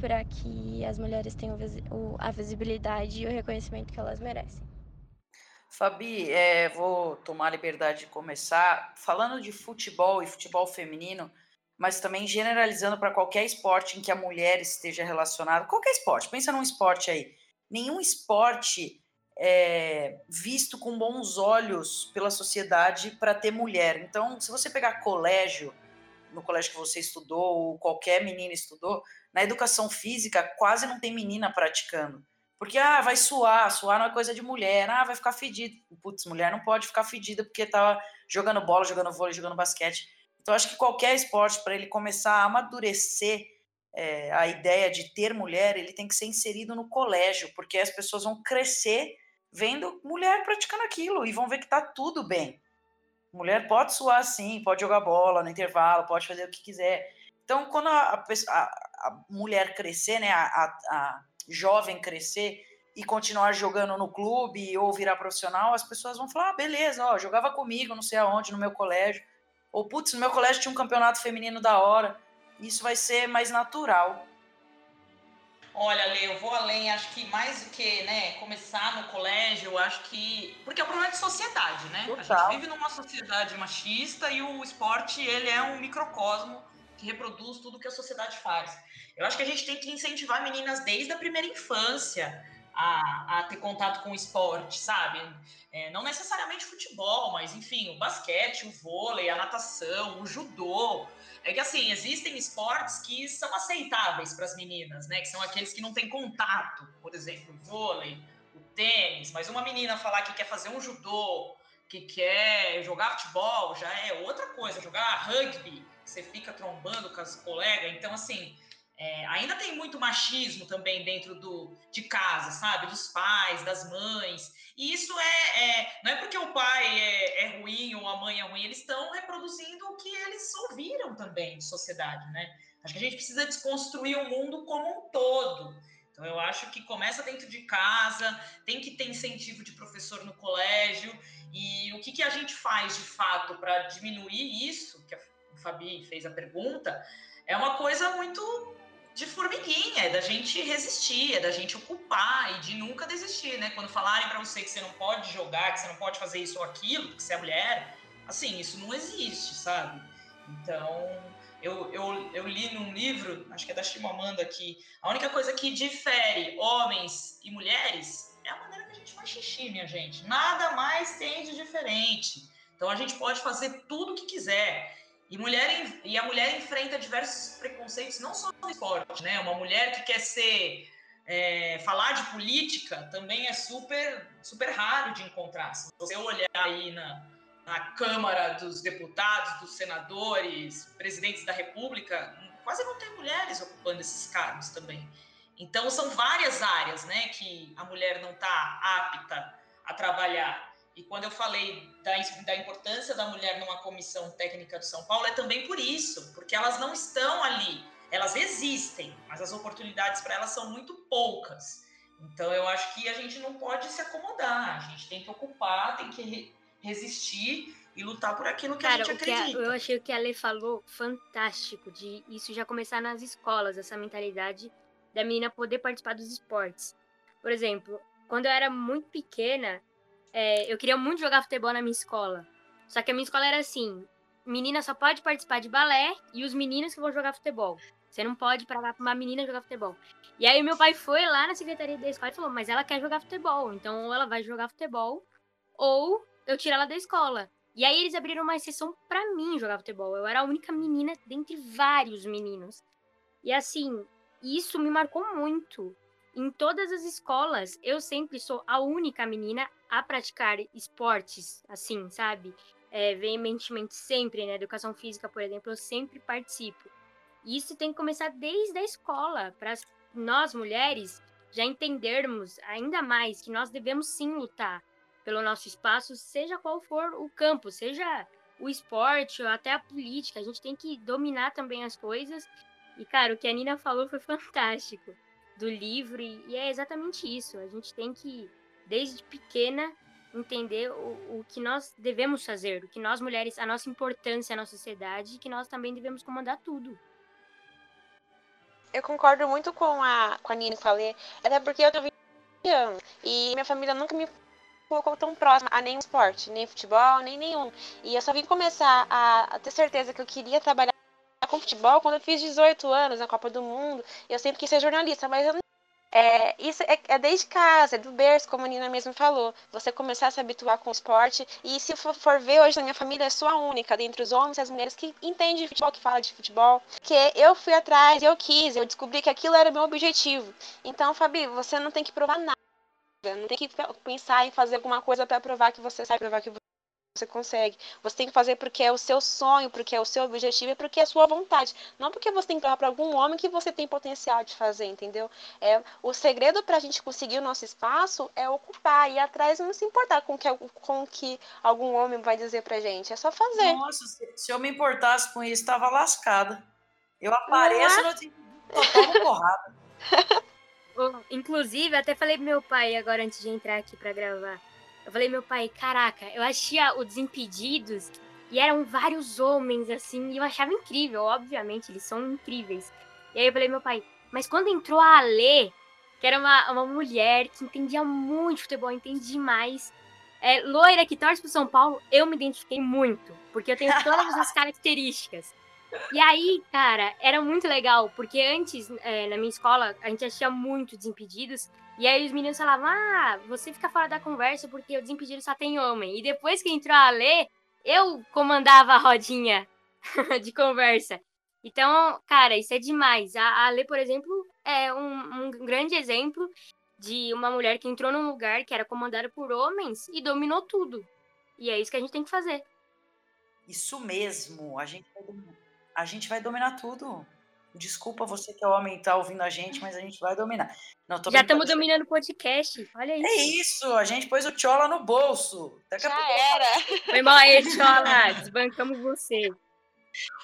para que as mulheres tenham a visibilidade e o reconhecimento que elas merecem. Fabi, é, vou tomar a liberdade de começar falando de futebol e futebol feminino, mas também generalizando para qualquer esporte em que a mulher esteja relacionada. Qualquer esporte, pensa num esporte aí. Nenhum esporte é visto com bons olhos pela sociedade para ter mulher. Então, se você pegar colégio, no colégio que você estudou, ou qualquer menina estudou, na educação física quase não tem menina praticando. Porque, ah, vai suar, suar não é coisa de mulher, ah, vai ficar fedido. Putz, mulher não pode ficar fedida porque tá jogando bola, jogando vôlei, jogando basquete. Então, acho que qualquer esporte, para ele começar a amadurecer é, a ideia de ter mulher, ele tem que ser inserido no colégio, porque as pessoas vão crescer vendo mulher praticando aquilo e vão ver que tá tudo bem. Mulher pode suar sim, pode jogar bola no intervalo, pode fazer o que quiser. Então, quando a, a, a mulher crescer, né, a, a jovem crescer e continuar jogando no clube ou virar profissional, as pessoas vão falar: ah, beleza, ó, jogava comigo, não sei aonde, no meu colégio. Ou, putz, no meu colégio tinha um campeonato feminino da hora. Isso vai ser mais natural. Olha, Lê, eu vou além, acho que mais do que né, começar no colégio, eu acho que. Porque é um problema de sociedade, né? Total. A gente vive numa sociedade machista e o esporte ele é um microcosmo que reproduz tudo que a sociedade faz. Eu acho que a gente tem que incentivar meninas desde a primeira infância a, a ter contato com o esporte, sabe? É, não necessariamente futebol, mas enfim, o basquete, o vôlei, a natação, o judô. É que assim, existem esportes que são aceitáveis para as meninas, né? Que são aqueles que não têm contato, por exemplo, o vôlei, o tênis. Mas uma menina falar que quer fazer um judô, que quer jogar futebol, já é outra coisa. Jogar rugby, você fica trombando com as colegas. Então, assim, é, ainda tem muito machismo também dentro do, de casa, sabe? Dos pais, das mães. E isso é, é não é porque o pai é, é, ruim ou a mãe é ruim, eles estão reproduzindo o que eles ouviram também de sociedade, né? Acho que a gente precisa desconstruir o mundo como um todo. Então eu acho que começa dentro de casa, tem que ter incentivo de professor no colégio. E o que, que a gente faz de fato para diminuir isso, que a Fabi fez a pergunta, é uma coisa muito de formiguinha, é da gente resistir, é da gente ocupar e de nunca desistir, né? Quando falarem para você que você não pode jogar, que você não pode fazer isso ou aquilo, que você é mulher, assim, isso não existe, sabe? Então, eu, eu, eu li num livro, acho que é da Chimamanda, que a única coisa que difere homens e mulheres é a maneira que a gente faz xixi, minha gente. Nada mais tem de diferente. Então, a gente pode fazer tudo o que quiser. E, mulher, e a mulher enfrenta diversos preconceitos, não só no esporte, né? Uma mulher que quer ser. É, falar de política também é super, super raro de encontrar. Se você olhar aí na, na Câmara dos Deputados, dos senadores, presidentes da República, quase não tem mulheres ocupando esses cargos também. Então, são várias áreas né, que a mulher não está apta a trabalhar. E quando eu falei da, da importância da mulher numa comissão técnica de São Paulo, é também por isso, porque elas não estão ali. Elas existem, mas as oportunidades para elas são muito poucas. Então, eu acho que a gente não pode se acomodar, a gente tem que ocupar, tem que resistir e lutar por aquilo que Cara, a gente acredita. A, eu achei o que a Lê falou fantástico, de isso já começar nas escolas, essa mentalidade da menina poder participar dos esportes. Por exemplo, quando eu era muito pequena, é, eu queria muito jogar futebol na minha escola. Só que a minha escola era assim: menina só pode participar de balé e os meninos que vão jogar futebol. Você não pode parar pra uma menina jogar futebol. E aí meu pai foi lá na secretaria da escola e falou: Mas ela quer jogar futebol. Então ou ela vai jogar futebol, ou eu tiro ela da escola. E aí eles abriram uma exceção para mim jogar futebol. Eu era a única menina dentre vários meninos. E assim, isso me marcou muito. Em todas as escolas, eu sempre sou a única menina a praticar esportes, assim, sabe? É, veementemente sempre, né? Educação física, por exemplo, eu sempre participo. E isso tem que começar desde a escola, para nós mulheres já entendermos ainda mais que nós devemos sim lutar pelo nosso espaço, seja qual for o campo, seja o esporte ou até a política. A gente tem que dominar também as coisas. E, cara, o que a Nina falou foi fantástico do livro, e é exatamente isso. A gente tem que, desde pequena, entender o, o que nós devemos fazer, o que nós mulheres, a nossa importância na sociedade, que nós também devemos comandar tudo. Eu concordo muito com a, com a Nina que falei, até porque eu tenho 20 anos e minha família nunca me colocou tão próxima a nenhum esporte, nem futebol, nem nenhum. E eu só vim começar a, a ter certeza que eu queria trabalhar com futebol quando eu fiz 18 anos na Copa do Mundo. Eu sempre quis ser jornalista, mas eu não é, isso é, é, desde casa, é do berço, como a Nina mesmo falou. Você começar a se habituar com o esporte. E se for, for ver hoje na minha família, é só a única, dentre os homens e as mulheres, que entende de futebol, que fala de futebol. Que eu fui atrás, eu quis, eu descobri que aquilo era meu objetivo. Então, Fabi, você não tem que provar nada. Não tem que pensar em fazer alguma coisa para provar que você sabe, provar que você consegue. Você tem que fazer porque é o seu sonho, porque é o seu objetivo e porque é a sua vontade. Não porque você tem que provar para algum homem que você tem potencial de fazer, entendeu? É, o segredo para a gente conseguir o nosso espaço é ocupar, ir atrás e não se importar com que, com que algum homem vai dizer pra gente. É só fazer. Nossa, se, eu me importasse com isso, estava lascada. Eu apareço no total porrada. Inclusive, até falei pro meu pai agora antes de entrar aqui para gravar eu falei, meu pai, caraca, eu achia o Desimpedidos e eram vários homens, assim, e eu achava incrível, obviamente, eles são incríveis. E aí eu falei, meu pai, mas quando entrou a Alê, que era uma, uma mulher que entendia muito futebol, entendia demais, é, loira que torce pro São Paulo, eu me identifiquei muito, porque eu tenho todas as características. E aí, cara, era muito legal, porque antes, é, na minha escola, a gente assistia muito Desimpedidos, e aí os meninos falavam, ah, você fica fora da conversa porque o Desimpedidos só tem homem. E depois que entrou a Lê, eu comandava a rodinha de conversa. Então, cara, isso é demais. A, a Lê, por exemplo, é um, um grande exemplo de uma mulher que entrou num lugar que era comandada por homens e dominou tudo. E é isso que a gente tem que fazer. Isso mesmo. A gente vai dominar, a gente vai dominar tudo. Desculpa você que é homem tá ouvindo a gente, mas a gente vai dominar. Não, Já estamos dominando o podcast. Olha isso. É isso, a gente pôs o Tchola no bolso. Daqui Já pouco... era. Foi mal aí, Tchola. Desbancamos você.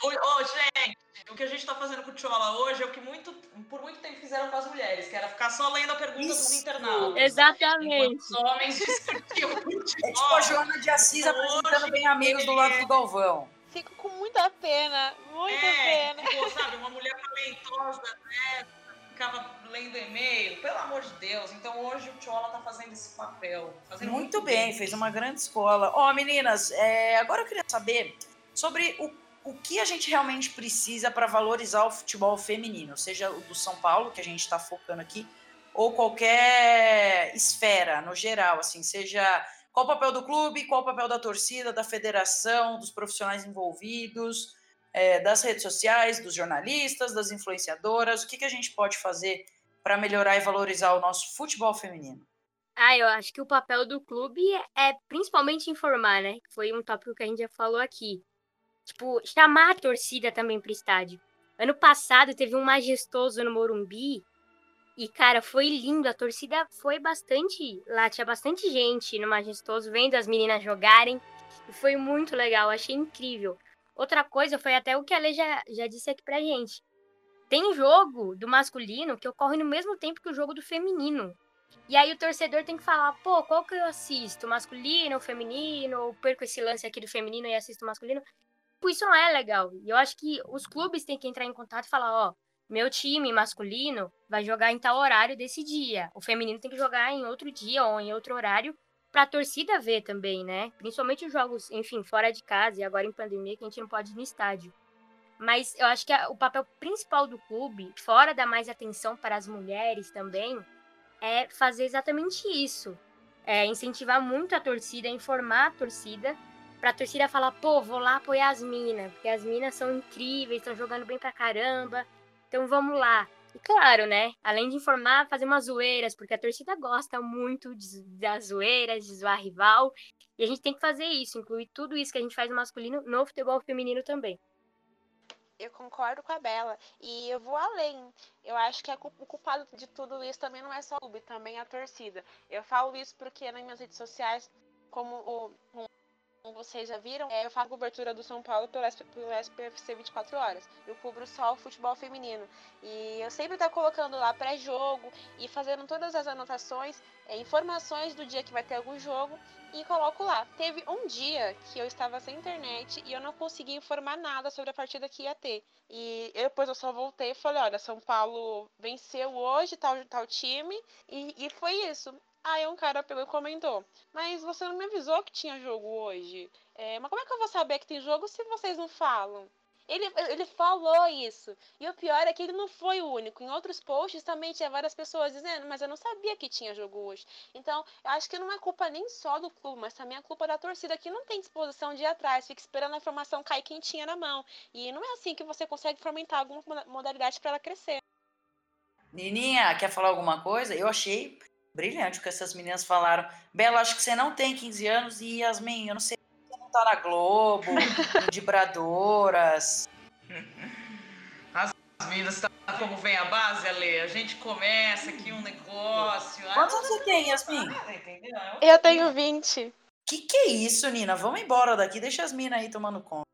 Ô, ô, gente, o que a gente está fazendo com o Tchola hoje é o que muito, por muito tempo fizeram com as mulheres, que era ficar só lendo a pergunta Isso. dos internautas. Exatamente. Os homens discutiam É tipo a Joana de Assis apresentando bem amigos do lado do Galvão. Fico com muita pena, muita é, pena. Tipo, sabe, uma mulher talentosa, né? Ficava lendo e-mail, pelo amor de Deus. Então hoje o Tchola tá fazendo esse papel. Fazendo muito, muito bem, bem, fez uma grande escola. Ó, oh, meninas, é, agora eu queria saber sobre o o que a gente realmente precisa para valorizar o futebol feminino, seja o do São Paulo, que a gente está focando aqui, ou qualquer esfera no geral, assim, seja qual o papel do clube, qual o papel da torcida, da federação, dos profissionais envolvidos, é, das redes sociais, dos jornalistas, das influenciadoras, o que, que a gente pode fazer para melhorar e valorizar o nosso futebol feminino? Ah, eu acho que o papel do clube é principalmente informar, né? Foi um tópico que a gente já falou aqui tipo, chamar a torcida também pro estádio. Ano passado teve um majestoso no Morumbi e, cara, foi lindo. A torcida foi bastante. Lá tinha bastante gente no majestoso vendo as meninas jogarem. E foi muito legal, achei incrível. Outra coisa foi até o que a Lei já, já disse aqui pra gente. Tem jogo do masculino que ocorre no mesmo tempo que o jogo do feminino. E aí o torcedor tem que falar, pô, qual que eu assisto? Masculino ou feminino? Ou perco esse lance aqui do feminino e assisto masculino? Tipo, isso não é legal. E eu acho que os clubes têm que entrar em contato e falar, ó, meu time masculino vai jogar em tal horário desse dia. O feminino tem que jogar em outro dia ou em outro horário para a torcida ver também, né? Principalmente os jogos, enfim, fora de casa e agora em pandemia que a gente não pode ir no estádio. Mas eu acho que a, o papel principal do clube, fora dar mais atenção para as mulheres também, é fazer exatamente isso. É incentivar muito a torcida, informar a torcida pra torcida falar, pô, vou lá apoiar as minas, porque as minas são incríveis, estão jogando bem pra caramba, então vamos lá. E claro, né, além de informar, fazer umas zoeiras, porque a torcida gosta muito de, das zoeiras, de zoar rival, e a gente tem que fazer isso, incluir tudo isso que a gente faz no masculino no futebol feminino também. Eu concordo com a Bela. E eu vou além. Eu acho que o culpado de tudo isso também não é só o clube, também é a torcida. Eu falo isso porque nas minhas redes sociais, como o, como vocês já viram, é, eu faço cobertura do São Paulo pelo, SP, pelo SPFC 24 horas. Eu cubro só o futebol feminino. E eu sempre estou colocando lá pré-jogo e fazendo todas as anotações, é, informações do dia que vai ter algum jogo e coloco lá. Teve um dia que eu estava sem internet e eu não consegui informar nada sobre a partida que ia ter. E depois eu só voltei e falei, olha, São Paulo venceu hoje, tal, tal time, e, e foi isso. Aí um cara pegou e comentou: Mas você não me avisou que tinha jogo hoje. É, mas como é que eu vou saber que tem jogo se vocês não falam? Ele, ele falou isso. E o pior é que ele não foi o único. Em outros posts também tinha várias pessoas dizendo, mas eu não sabia que tinha jogo hoje. Então, eu acho que não é culpa nem só do clube, mas também é culpa da torcida que não tem disposição de ir atrás, fica esperando a informação cair quentinha na mão. E não é assim que você consegue fomentar alguma modalidade para ela crescer. Nininha, quer falar alguma coisa? Eu achei brilhante o que essas meninas falaram. Bela, acho que você não tem 15 anos e Yasmin, eu não sei se você não tá na Globo, Vibradoras. As meninas tá como vem a base, Ale. A gente começa aqui um negócio. Quantos anos você tem, Yasmin? Eu tenho 20. Que que é isso, Nina? Vamos embora daqui, deixa as minas aí tomando conta.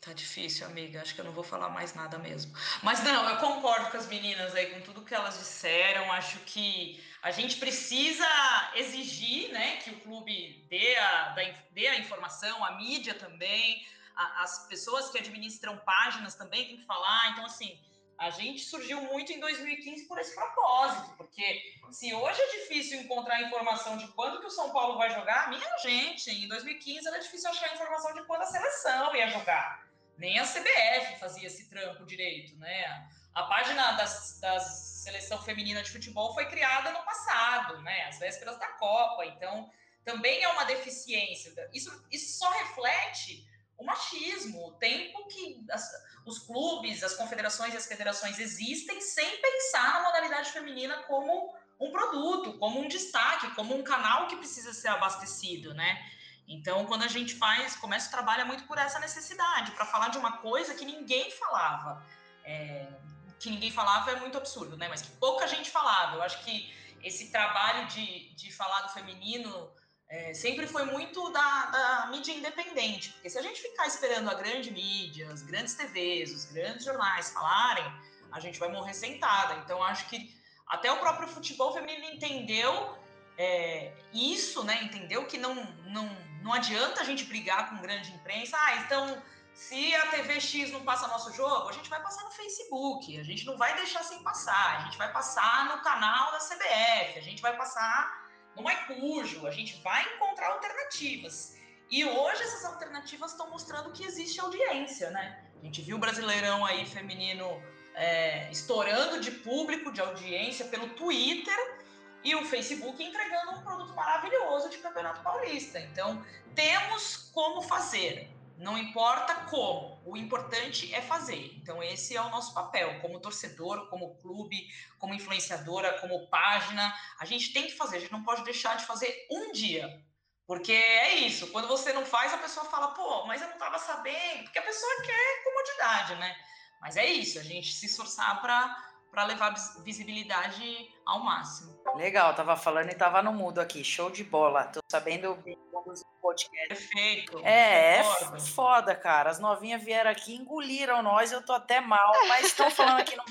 Tá difícil, amiga. Acho que eu não vou falar mais nada mesmo. Mas não, eu concordo com as meninas aí, com tudo que elas disseram. Acho que a gente precisa exigir né, que o clube dê a, dê a informação, a mídia também, a, as pessoas que administram páginas também têm que falar. Então, assim, a gente surgiu muito em 2015 por esse propósito, porque se hoje é difícil encontrar informação de quando que o São Paulo vai jogar, minha gente, em 2015 era difícil achar informação de quando a seleção ia jogar nem a CBF fazia esse trampo direito, né? A página das seleção feminina de futebol foi criada no passado, né? Às vésperas da Copa, então também é uma deficiência. Isso, isso só reflete o machismo, o tempo que as, os clubes, as confederações e as federações existem sem pensar na modalidade feminina como um produto, como um destaque, como um canal que precisa ser abastecido, né? Então, quando a gente faz, começa o trabalho é muito por essa necessidade, para falar de uma coisa que ninguém falava. É, que ninguém falava é muito absurdo, né? Mas que pouca gente falava. Eu acho que esse trabalho de, de falar do feminino é, sempre foi muito da, da, mídia independente, porque se a gente ficar esperando a grande mídia, as grandes TVs, os grandes jornais falarem, a gente vai morrer sentada. Então, acho que até o próprio futebol feminino entendeu é, isso, né? Entendeu que não, não, não adianta a gente brigar com grande imprensa. Ah, então se a TV X não passa nosso jogo, a gente vai passar no Facebook, a gente não vai deixar sem passar, a gente vai passar no canal da CBF, a gente vai passar no Maicujo, a gente vai encontrar alternativas. E hoje essas alternativas estão mostrando que existe audiência, né? A gente viu o Brasileirão aí feminino é, estourando de público, de audiência pelo Twitter e o Facebook entregando um produto maravilhoso de Campeonato Paulista. Então, temos como fazer. Não importa como, o importante é fazer. Então, esse é o nosso papel, como torcedor, como clube, como influenciadora, como página. A gente tem que fazer, a gente não pode deixar de fazer um dia. Porque é isso, quando você não faz, a pessoa fala, pô, mas eu não estava sabendo, porque a pessoa quer comodidade, né? Mas é isso, a gente se esforçar para levar visibilidade ao máximo. Legal, tava falando e tava no mudo aqui. Show de bola. Tô sabendo o podcast. Perfeito. É, é foda, cara. As novinhas vieram aqui, engoliram nós, eu tô até mal, mas estão falando aqui no.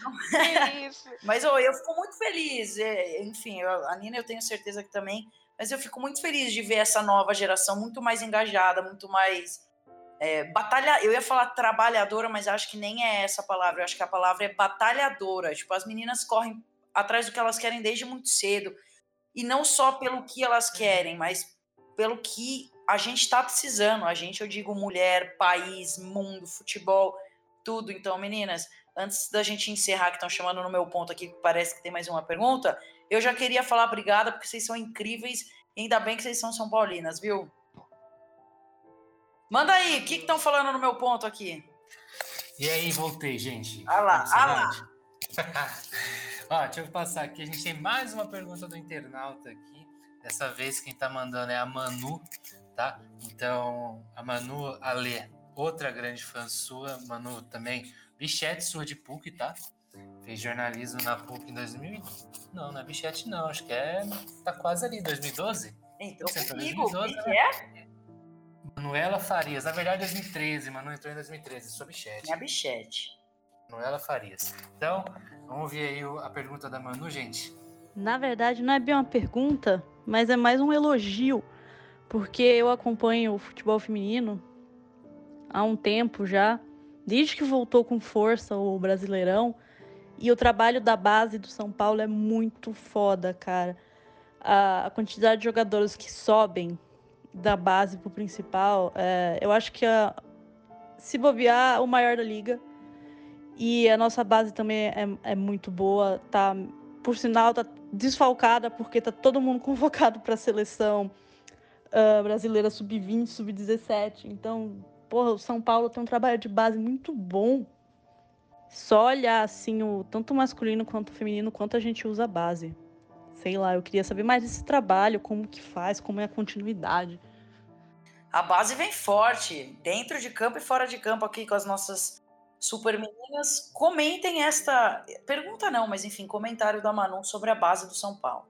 Mas oh, eu fico muito feliz. É, enfim, eu, a Nina eu tenho certeza que também. Mas eu fico muito feliz de ver essa nova geração muito mais engajada, muito mais. É, batalha, eu ia falar trabalhadora, mas acho que nem é essa a palavra. Eu acho que a palavra é batalhadora. Tipo, as meninas correm atrás do que elas querem desde muito cedo. E não só pelo que elas querem, mas pelo que a gente está precisando. A gente, eu digo mulher, país, mundo, futebol, tudo. Então, meninas, antes da gente encerrar, que estão chamando no meu ponto aqui, que parece que tem mais uma pergunta, eu já queria falar obrigada, porque vocês são incríveis. E ainda bem que vocês são São Paulinas, viu? Manda aí, o que estão falando no meu ponto aqui? E aí, voltei, gente. Ah lá, ah lá. Ó, deixa eu passar aqui. A gente tem mais uma pergunta do internauta aqui. Dessa vez quem tá mandando é a Manu, tá? Então, a Manu Alê, outra grande fã sua. Manu também, bichete sua de PUC, tá? Fez jornalismo na PUC em 2000. Não, não é bichete, não. Acho que é. Tá quase ali, 2012. Então, comigo, 2012, que né? é? Manuela Farias. Na verdade, 2013. Manu entrou em 2013. Sou bichete. É bichete. Manuela Farias. Então, vamos ouvir aí a pergunta da Manu, gente. Na verdade, não é bem uma pergunta, mas é mais um elogio, porque eu acompanho o futebol feminino há um tempo já, desde que voltou com força o Brasileirão, e o trabalho da base do São Paulo é muito foda, cara. A, a quantidade de jogadores que sobem da base pro principal, é, eu acho que a, se bobear, o maior da liga. E a nossa base também é, é muito boa, tá? Por sinal, tá desfalcada porque tá todo mundo convocado para a seleção uh, brasileira sub-20, sub-17. Então, porra, o São Paulo tem um trabalho de base muito bom. Só olhar assim o tanto masculino quanto feminino quanto a gente usa a base. Sei lá, eu queria saber mais desse trabalho, como que faz, como é a continuidade. A base vem forte, dentro de campo e fora de campo aqui com as nossas super meninas, comentem esta pergunta não, mas enfim, comentário da Manu sobre a base do São Paulo.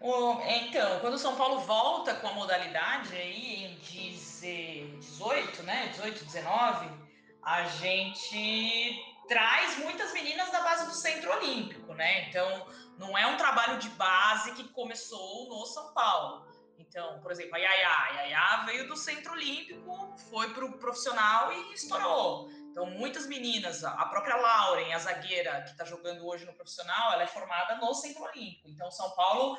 Então, quando o São Paulo volta com a modalidade aí em 18, né, 18, 19, a gente traz muitas meninas da base do Centro Olímpico, né? Então, não é um trabalho de base que começou no São Paulo. Então, por exemplo, a Yaya, a Yaya veio do Centro Olímpico, foi para o profissional e estourou. Então, muitas meninas, a própria Lauren, a zagueira que está jogando hoje no profissional, ela é formada no Centro Olímpico. Então, São Paulo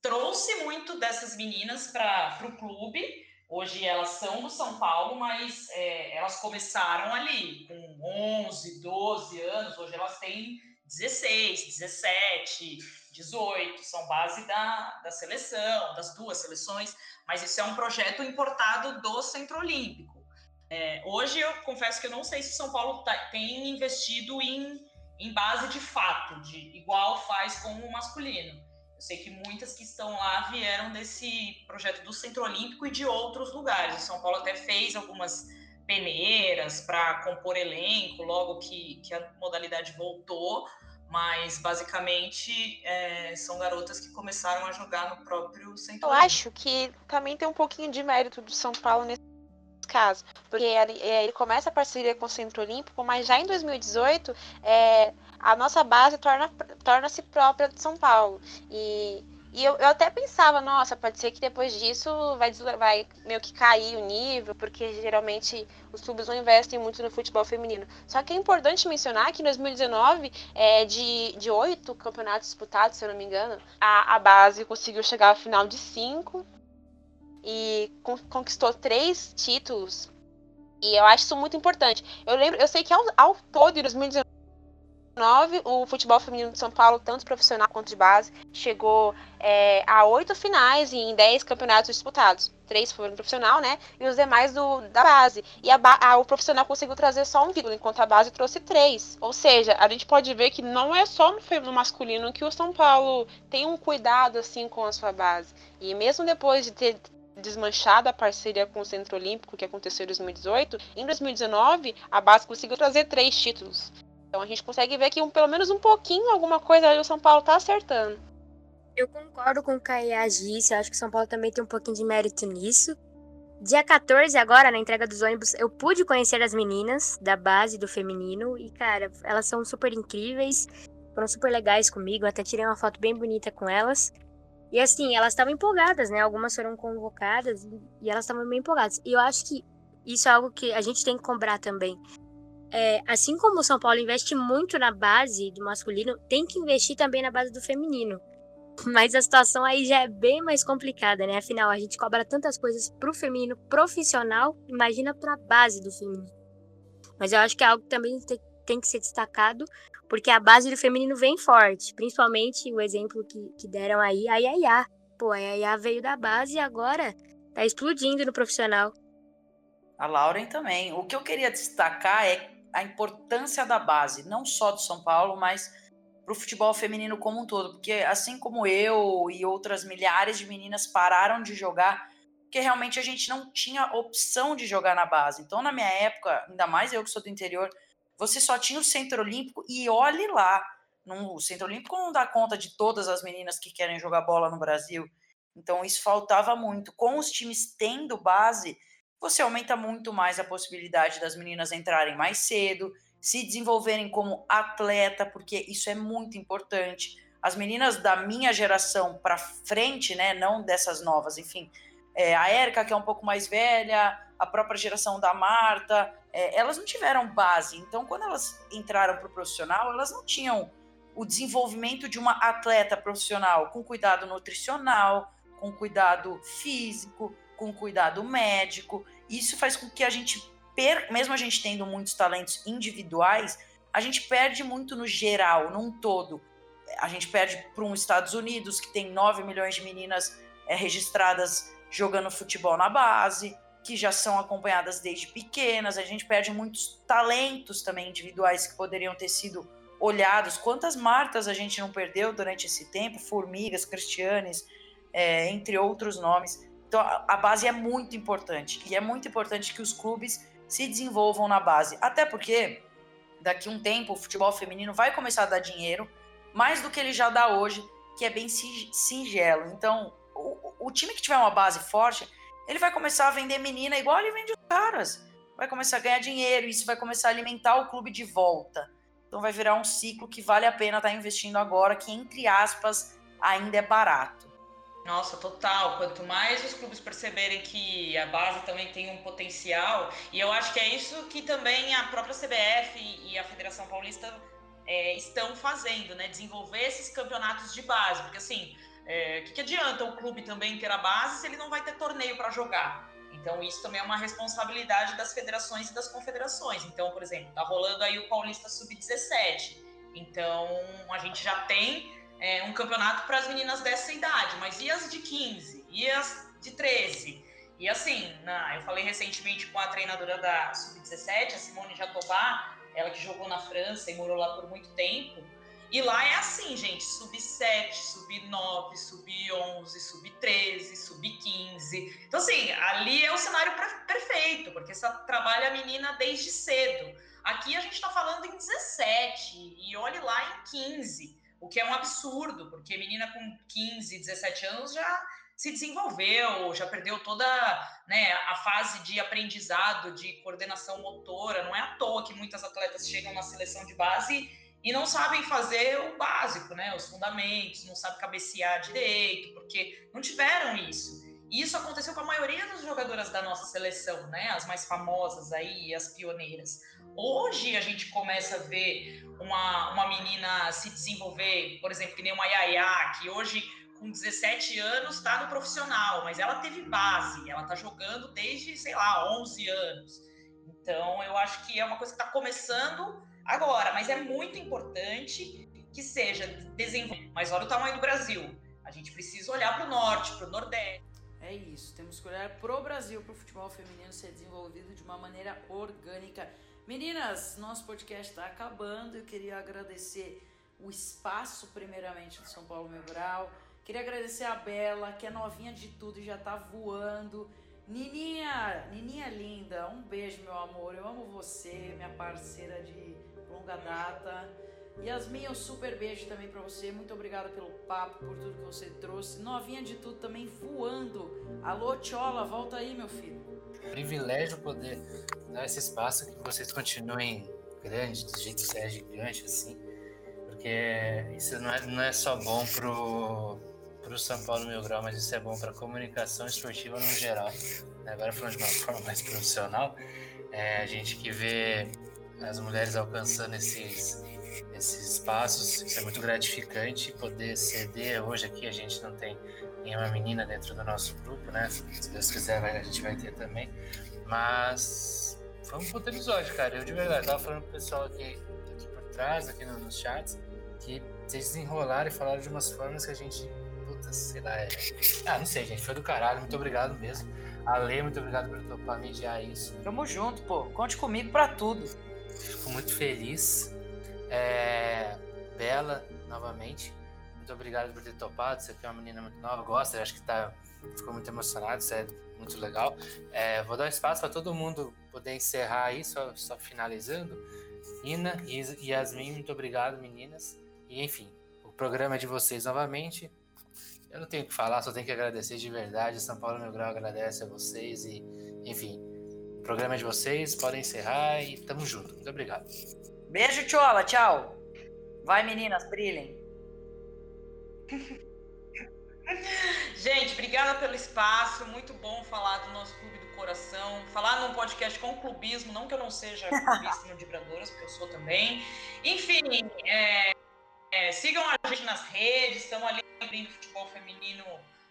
trouxe muito dessas meninas para o clube. Hoje elas são do São Paulo, mas é, elas começaram ali com 11, 12 anos. Hoje elas têm 16, 17, 18. São base da, da seleção, das duas seleções. Mas isso é um projeto importado do Centro Olímpico. É, hoje eu confesso que eu não sei se São Paulo tá, tem investido em, em base de fato, de igual faz com o masculino. Eu sei que muitas que estão lá vieram desse projeto do Centro Olímpico e de outros lugares. São Paulo até fez algumas peneiras para compor elenco logo que, que a modalidade voltou, mas basicamente é, são garotas que começaram a jogar no próprio Centro Eu acho que também tem um pouquinho de mérito do São Paulo nesse caso, porque ele, é, ele começa a parceria com o Centro Olímpico, mas já em 2018 é, a nossa base torna-se torna própria de São Paulo. E e eu, eu até pensava, nossa, pode ser que depois disso vai, vai meio que cair o nível, porque geralmente os clubes não investem muito no futebol feminino. Só que é importante mencionar que em 2019, é, de, de oito campeonatos disputados, se eu não me engano, a, a base conseguiu chegar à final de cinco e con conquistou três títulos. E eu acho isso muito importante. Eu lembro, eu sei que ao, ao todo, em 2019, o futebol feminino de São Paulo, tanto profissional quanto de base, chegou é, a oito finais em dez campeonatos disputados. Três foram profissional, né? E os demais do, da base. E a, a, o profissional conseguiu trazer só um título, enquanto a base trouxe três. Ou seja, a gente pode ver que não é só no, no masculino que o São Paulo tem um cuidado assim com a sua base. E mesmo depois de ter desmanchado a parceria com o Centro Olímpico, que aconteceu em 2018, em 2019 a base conseguiu trazer três títulos. Então a gente consegue ver que um, pelo menos um pouquinho, alguma coisa aí o São Paulo tá acertando. Eu concordo com o Caia eu acho que o São Paulo também tem um pouquinho de mérito nisso. Dia 14, agora, na entrega dos ônibus, eu pude conhecer as meninas da base do feminino e, cara, elas são super incríveis, foram super legais comigo, até tirei uma foto bem bonita com elas. E assim, elas estavam empolgadas, né? Algumas foram convocadas e elas estavam bem empolgadas. E eu acho que isso é algo que a gente tem que cobrar também é, assim como o São Paulo investe muito na base do masculino, tem que investir também na base do feminino. Mas a situação aí já é bem mais complicada, né? Afinal, a gente cobra tantas coisas pro feminino profissional, imagina pra base do feminino. Mas eu acho que é algo que também tem, que ser destacado, porque a base do feminino vem forte. Principalmente o exemplo que, que deram aí, a Yaya. Pô, a Yaya veio da base e agora tá explodindo no profissional. A Lauren também. O que eu queria destacar é a importância da base, não só do São Paulo, mas para o futebol feminino como um todo. Porque assim como eu e outras milhares de meninas pararam de jogar, porque realmente a gente não tinha opção de jogar na base. Então, na minha época, ainda mais eu que sou do interior, você só tinha o Centro Olímpico e olhe lá. No, o Centro Olímpico não dá conta de todas as meninas que querem jogar bola no Brasil. Então, isso faltava muito. Com os times tendo base, você aumenta muito mais a possibilidade das meninas entrarem mais cedo, se desenvolverem como atleta, porque isso é muito importante. As meninas da minha geração para frente, né, não dessas novas, enfim, é, a Érica, que é um pouco mais velha, a própria geração da Marta, é, elas não tiveram base. Então, quando elas entraram para o profissional, elas não tinham o desenvolvimento de uma atleta profissional com cuidado nutricional, com cuidado físico, com cuidado médico. Isso faz com que a gente, mesmo a gente tendo muitos talentos individuais, a gente perde muito no geral, num todo. A gente perde para um Estados Unidos que tem 9 milhões de meninas é, registradas jogando futebol na base, que já são acompanhadas desde pequenas. A gente perde muitos talentos também individuais que poderiam ter sido olhados. Quantas Martas a gente não perdeu durante esse tempo? Formigas, Cristianes, é, entre outros nomes. Então a base é muito importante e é muito importante que os clubes se desenvolvam na base, até porque daqui um tempo o futebol feminino vai começar a dar dinheiro mais do que ele já dá hoje, que é bem singelo. Então o, o time que tiver uma base forte, ele vai começar a vender menina igual ele vende os caras. Vai começar a ganhar dinheiro, isso vai começar a alimentar o clube de volta. Então vai virar um ciclo que vale a pena estar investindo agora, que entre aspas ainda é barato. Nossa, total. Quanto mais os clubes perceberem que a base também tem um potencial, e eu acho que é isso que também a própria CBF e a Federação Paulista é, estão fazendo, né? Desenvolver esses campeonatos de base. Porque assim, o é, que, que adianta o clube também ter a base se ele não vai ter torneio para jogar? Então, isso também é uma responsabilidade das federações e das confederações. Então, por exemplo, tá rolando aí o Paulista Sub-17. Então, a gente já tem é, um campeonato para as meninas dessa idade, mas e as de 15? E as de 13? E assim, na, eu falei recentemente com a treinadora da Sub-17, a Simone Jatobá, ela que jogou na França e morou lá por muito tempo. E lá é assim, gente: sub-7, sub-9, sub-11, sub-13, sub-15. Então, assim, ali é o cenário perfeito, porque você trabalha a menina desde cedo. Aqui a gente está falando em 17 e olhe lá em 15, o que é um absurdo, porque menina com 15, 17 anos já se desenvolveu, já perdeu toda né, a fase de aprendizado, de coordenação motora. Não é à toa que muitas atletas chegam na seleção de base e não sabem fazer o básico, né, os fundamentos, não sabem cabecear direito, porque não tiveram isso. Isso aconteceu com a maioria das jogadoras da nossa seleção, né, as mais famosas aí, as pioneiras. Hoje a gente começa a ver uma, uma menina se desenvolver, por exemplo, que nem uma Yaya, que hoje com 17 anos está no profissional, mas ela teve base, ela está jogando desde, sei lá, 11 anos. Então, eu acho que é uma coisa que está começando agora, mas é muito importante que seja desenvolvido. Mas olha o tamanho do Brasil. A gente precisa olhar para o norte, para o nordeste. É isso, temos que olhar para o Brasil, para o futebol feminino ser desenvolvido de uma maneira orgânica. Meninas, nosso podcast está acabando. Eu queria agradecer o espaço, primeiramente, do São Paulo Mebral Queria agradecer a Bela, que é novinha de tudo e já tá voando. Nininha, Nininha linda, um beijo, meu amor. Eu amo você, minha parceira de longa data. Yasmin, um super beijo também para você. Muito obrigada pelo papo, por tudo que você trouxe. Novinha de tudo também voando. Alô, Tchola, volta aí, meu filho. Privilégio poder dar esse espaço que vocês continuem grandes, do jeito que você é gigante, assim. Porque isso não é, não é só bom pro para o São Paulo Mil Grau, mas isso é bom para a comunicação esportiva no geral. Agora falando de uma forma mais profissional, é, a gente que vê as mulheres alcançando esses, esses espaços, isso é muito gratificante poder ceder. Hoje aqui a gente não tem nenhuma menina dentro do nosso grupo, né? Se Deus quiser, a gente vai ter também. Mas foi um puto episódio, cara. Eu de verdade tava falando pro pessoal aqui, aqui por trás, aqui nos chats, que vocês desenrolaram e falaram de umas formas que a gente puta, sei lá. É... Ah, não sei, gente. Foi do caralho. Muito obrigado mesmo. Ale, muito obrigado por topar mediar isso. Tamo junto, pô. Conte comigo pra tudo. Fico muito feliz. É... Bela, novamente. Muito obrigado por ter topado. Você é uma menina muito nova, gosta, acho que tá, ficou muito emocionado, isso é muito legal. É, vou dar espaço para todo mundo poder encerrar aí, só, só finalizando. Ina e Yasmin, muito obrigado, meninas. E enfim, o programa é de vocês novamente. Eu não tenho o que falar, só tenho que agradecer de verdade. São Paulo Meu Grau agradece a vocês e, enfim, o programa é de vocês, podem encerrar e tamo junto. Muito obrigado. Beijo, Tchola, tchau. Vai, meninas, brilhem. Gente, obrigada pelo espaço. Muito bom falar do nosso clube do coração. Falar num podcast com clubismo, não que eu não seja clubista no Vibradoras, porque eu sou também. Enfim, é, é, sigam a gente nas redes, estamos ali abrindo futebol feminino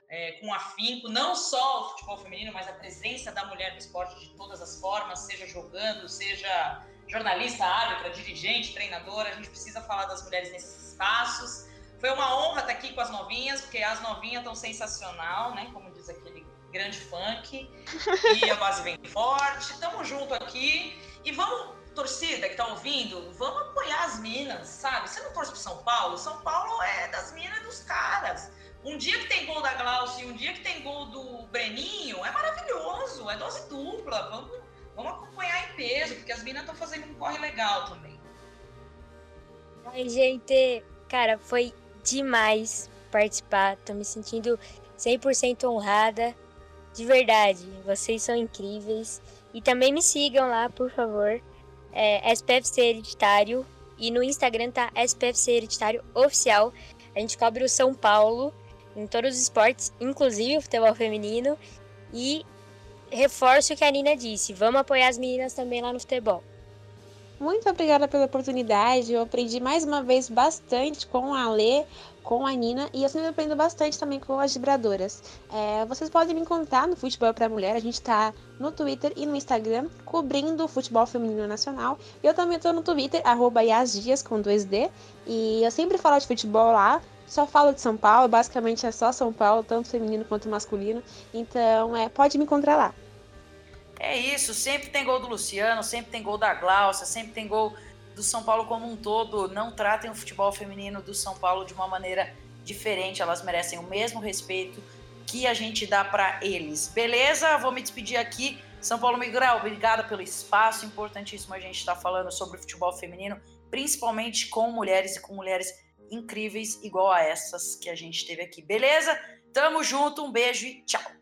é, com afinco, não só o futebol feminino, mas a presença da mulher no esporte de todas as formas, seja jogando, seja jornalista, árbitra, dirigente, treinadora, a gente precisa falar das mulheres nesses espaços. Foi uma honra estar aqui com as novinhas, porque as novinhas estão sensacional, né? Como diz aquele grande funk. E a base vem forte. Tamo junto aqui. E vamos torcida que tá ouvindo, vamos apoiar as minas, sabe? Você não torce pro São Paulo? São Paulo é das minas dos caras. Um dia que tem gol da Glaucia e um dia que tem gol do Breninho, é maravilhoso, é dose dupla. Vamos, vamos acompanhar em peso, porque as minas estão fazendo um corre legal também. Ai, gente, cara, foi demais participar. Tô me sentindo 100% honrada. De verdade, vocês são incríveis. E também me sigam lá, por favor é, SPFC Hereditário e no Instagram tá SPFC Hereditário Oficial. A gente cobre o São Paulo em todos os esportes, inclusive o futebol feminino. E reforço o que a Nina disse: vamos apoiar as meninas também lá no futebol. Muito obrigada pela oportunidade. Eu aprendi mais uma vez bastante com a Lê, com a Nina e eu sempre aprendo bastante também com as vibradoras. É, vocês podem me encontrar no Futebol para Mulher, a gente está no Twitter e no Instagram cobrindo o futebol feminino nacional. Eu também estou no Twitter, arroba Yasdias com 2D, e eu sempre falo de futebol lá. Só falo de São Paulo, basicamente é só São Paulo, tanto feminino quanto masculino. Então, é, pode me encontrar lá. É isso, sempre tem gol do Luciano, sempre tem gol da Glaucia, sempre tem gol do São Paulo como um todo. Não tratem o futebol feminino do São Paulo de uma maneira diferente, elas merecem o mesmo respeito que a gente dá para eles. Beleza? Vou me despedir aqui São Paulo Miguel, obrigada pelo espaço. Importantíssimo a gente estar tá falando sobre futebol feminino, principalmente com mulheres e com mulheres incríveis, igual a essas que a gente teve aqui. Beleza? Tamo junto, um beijo e tchau.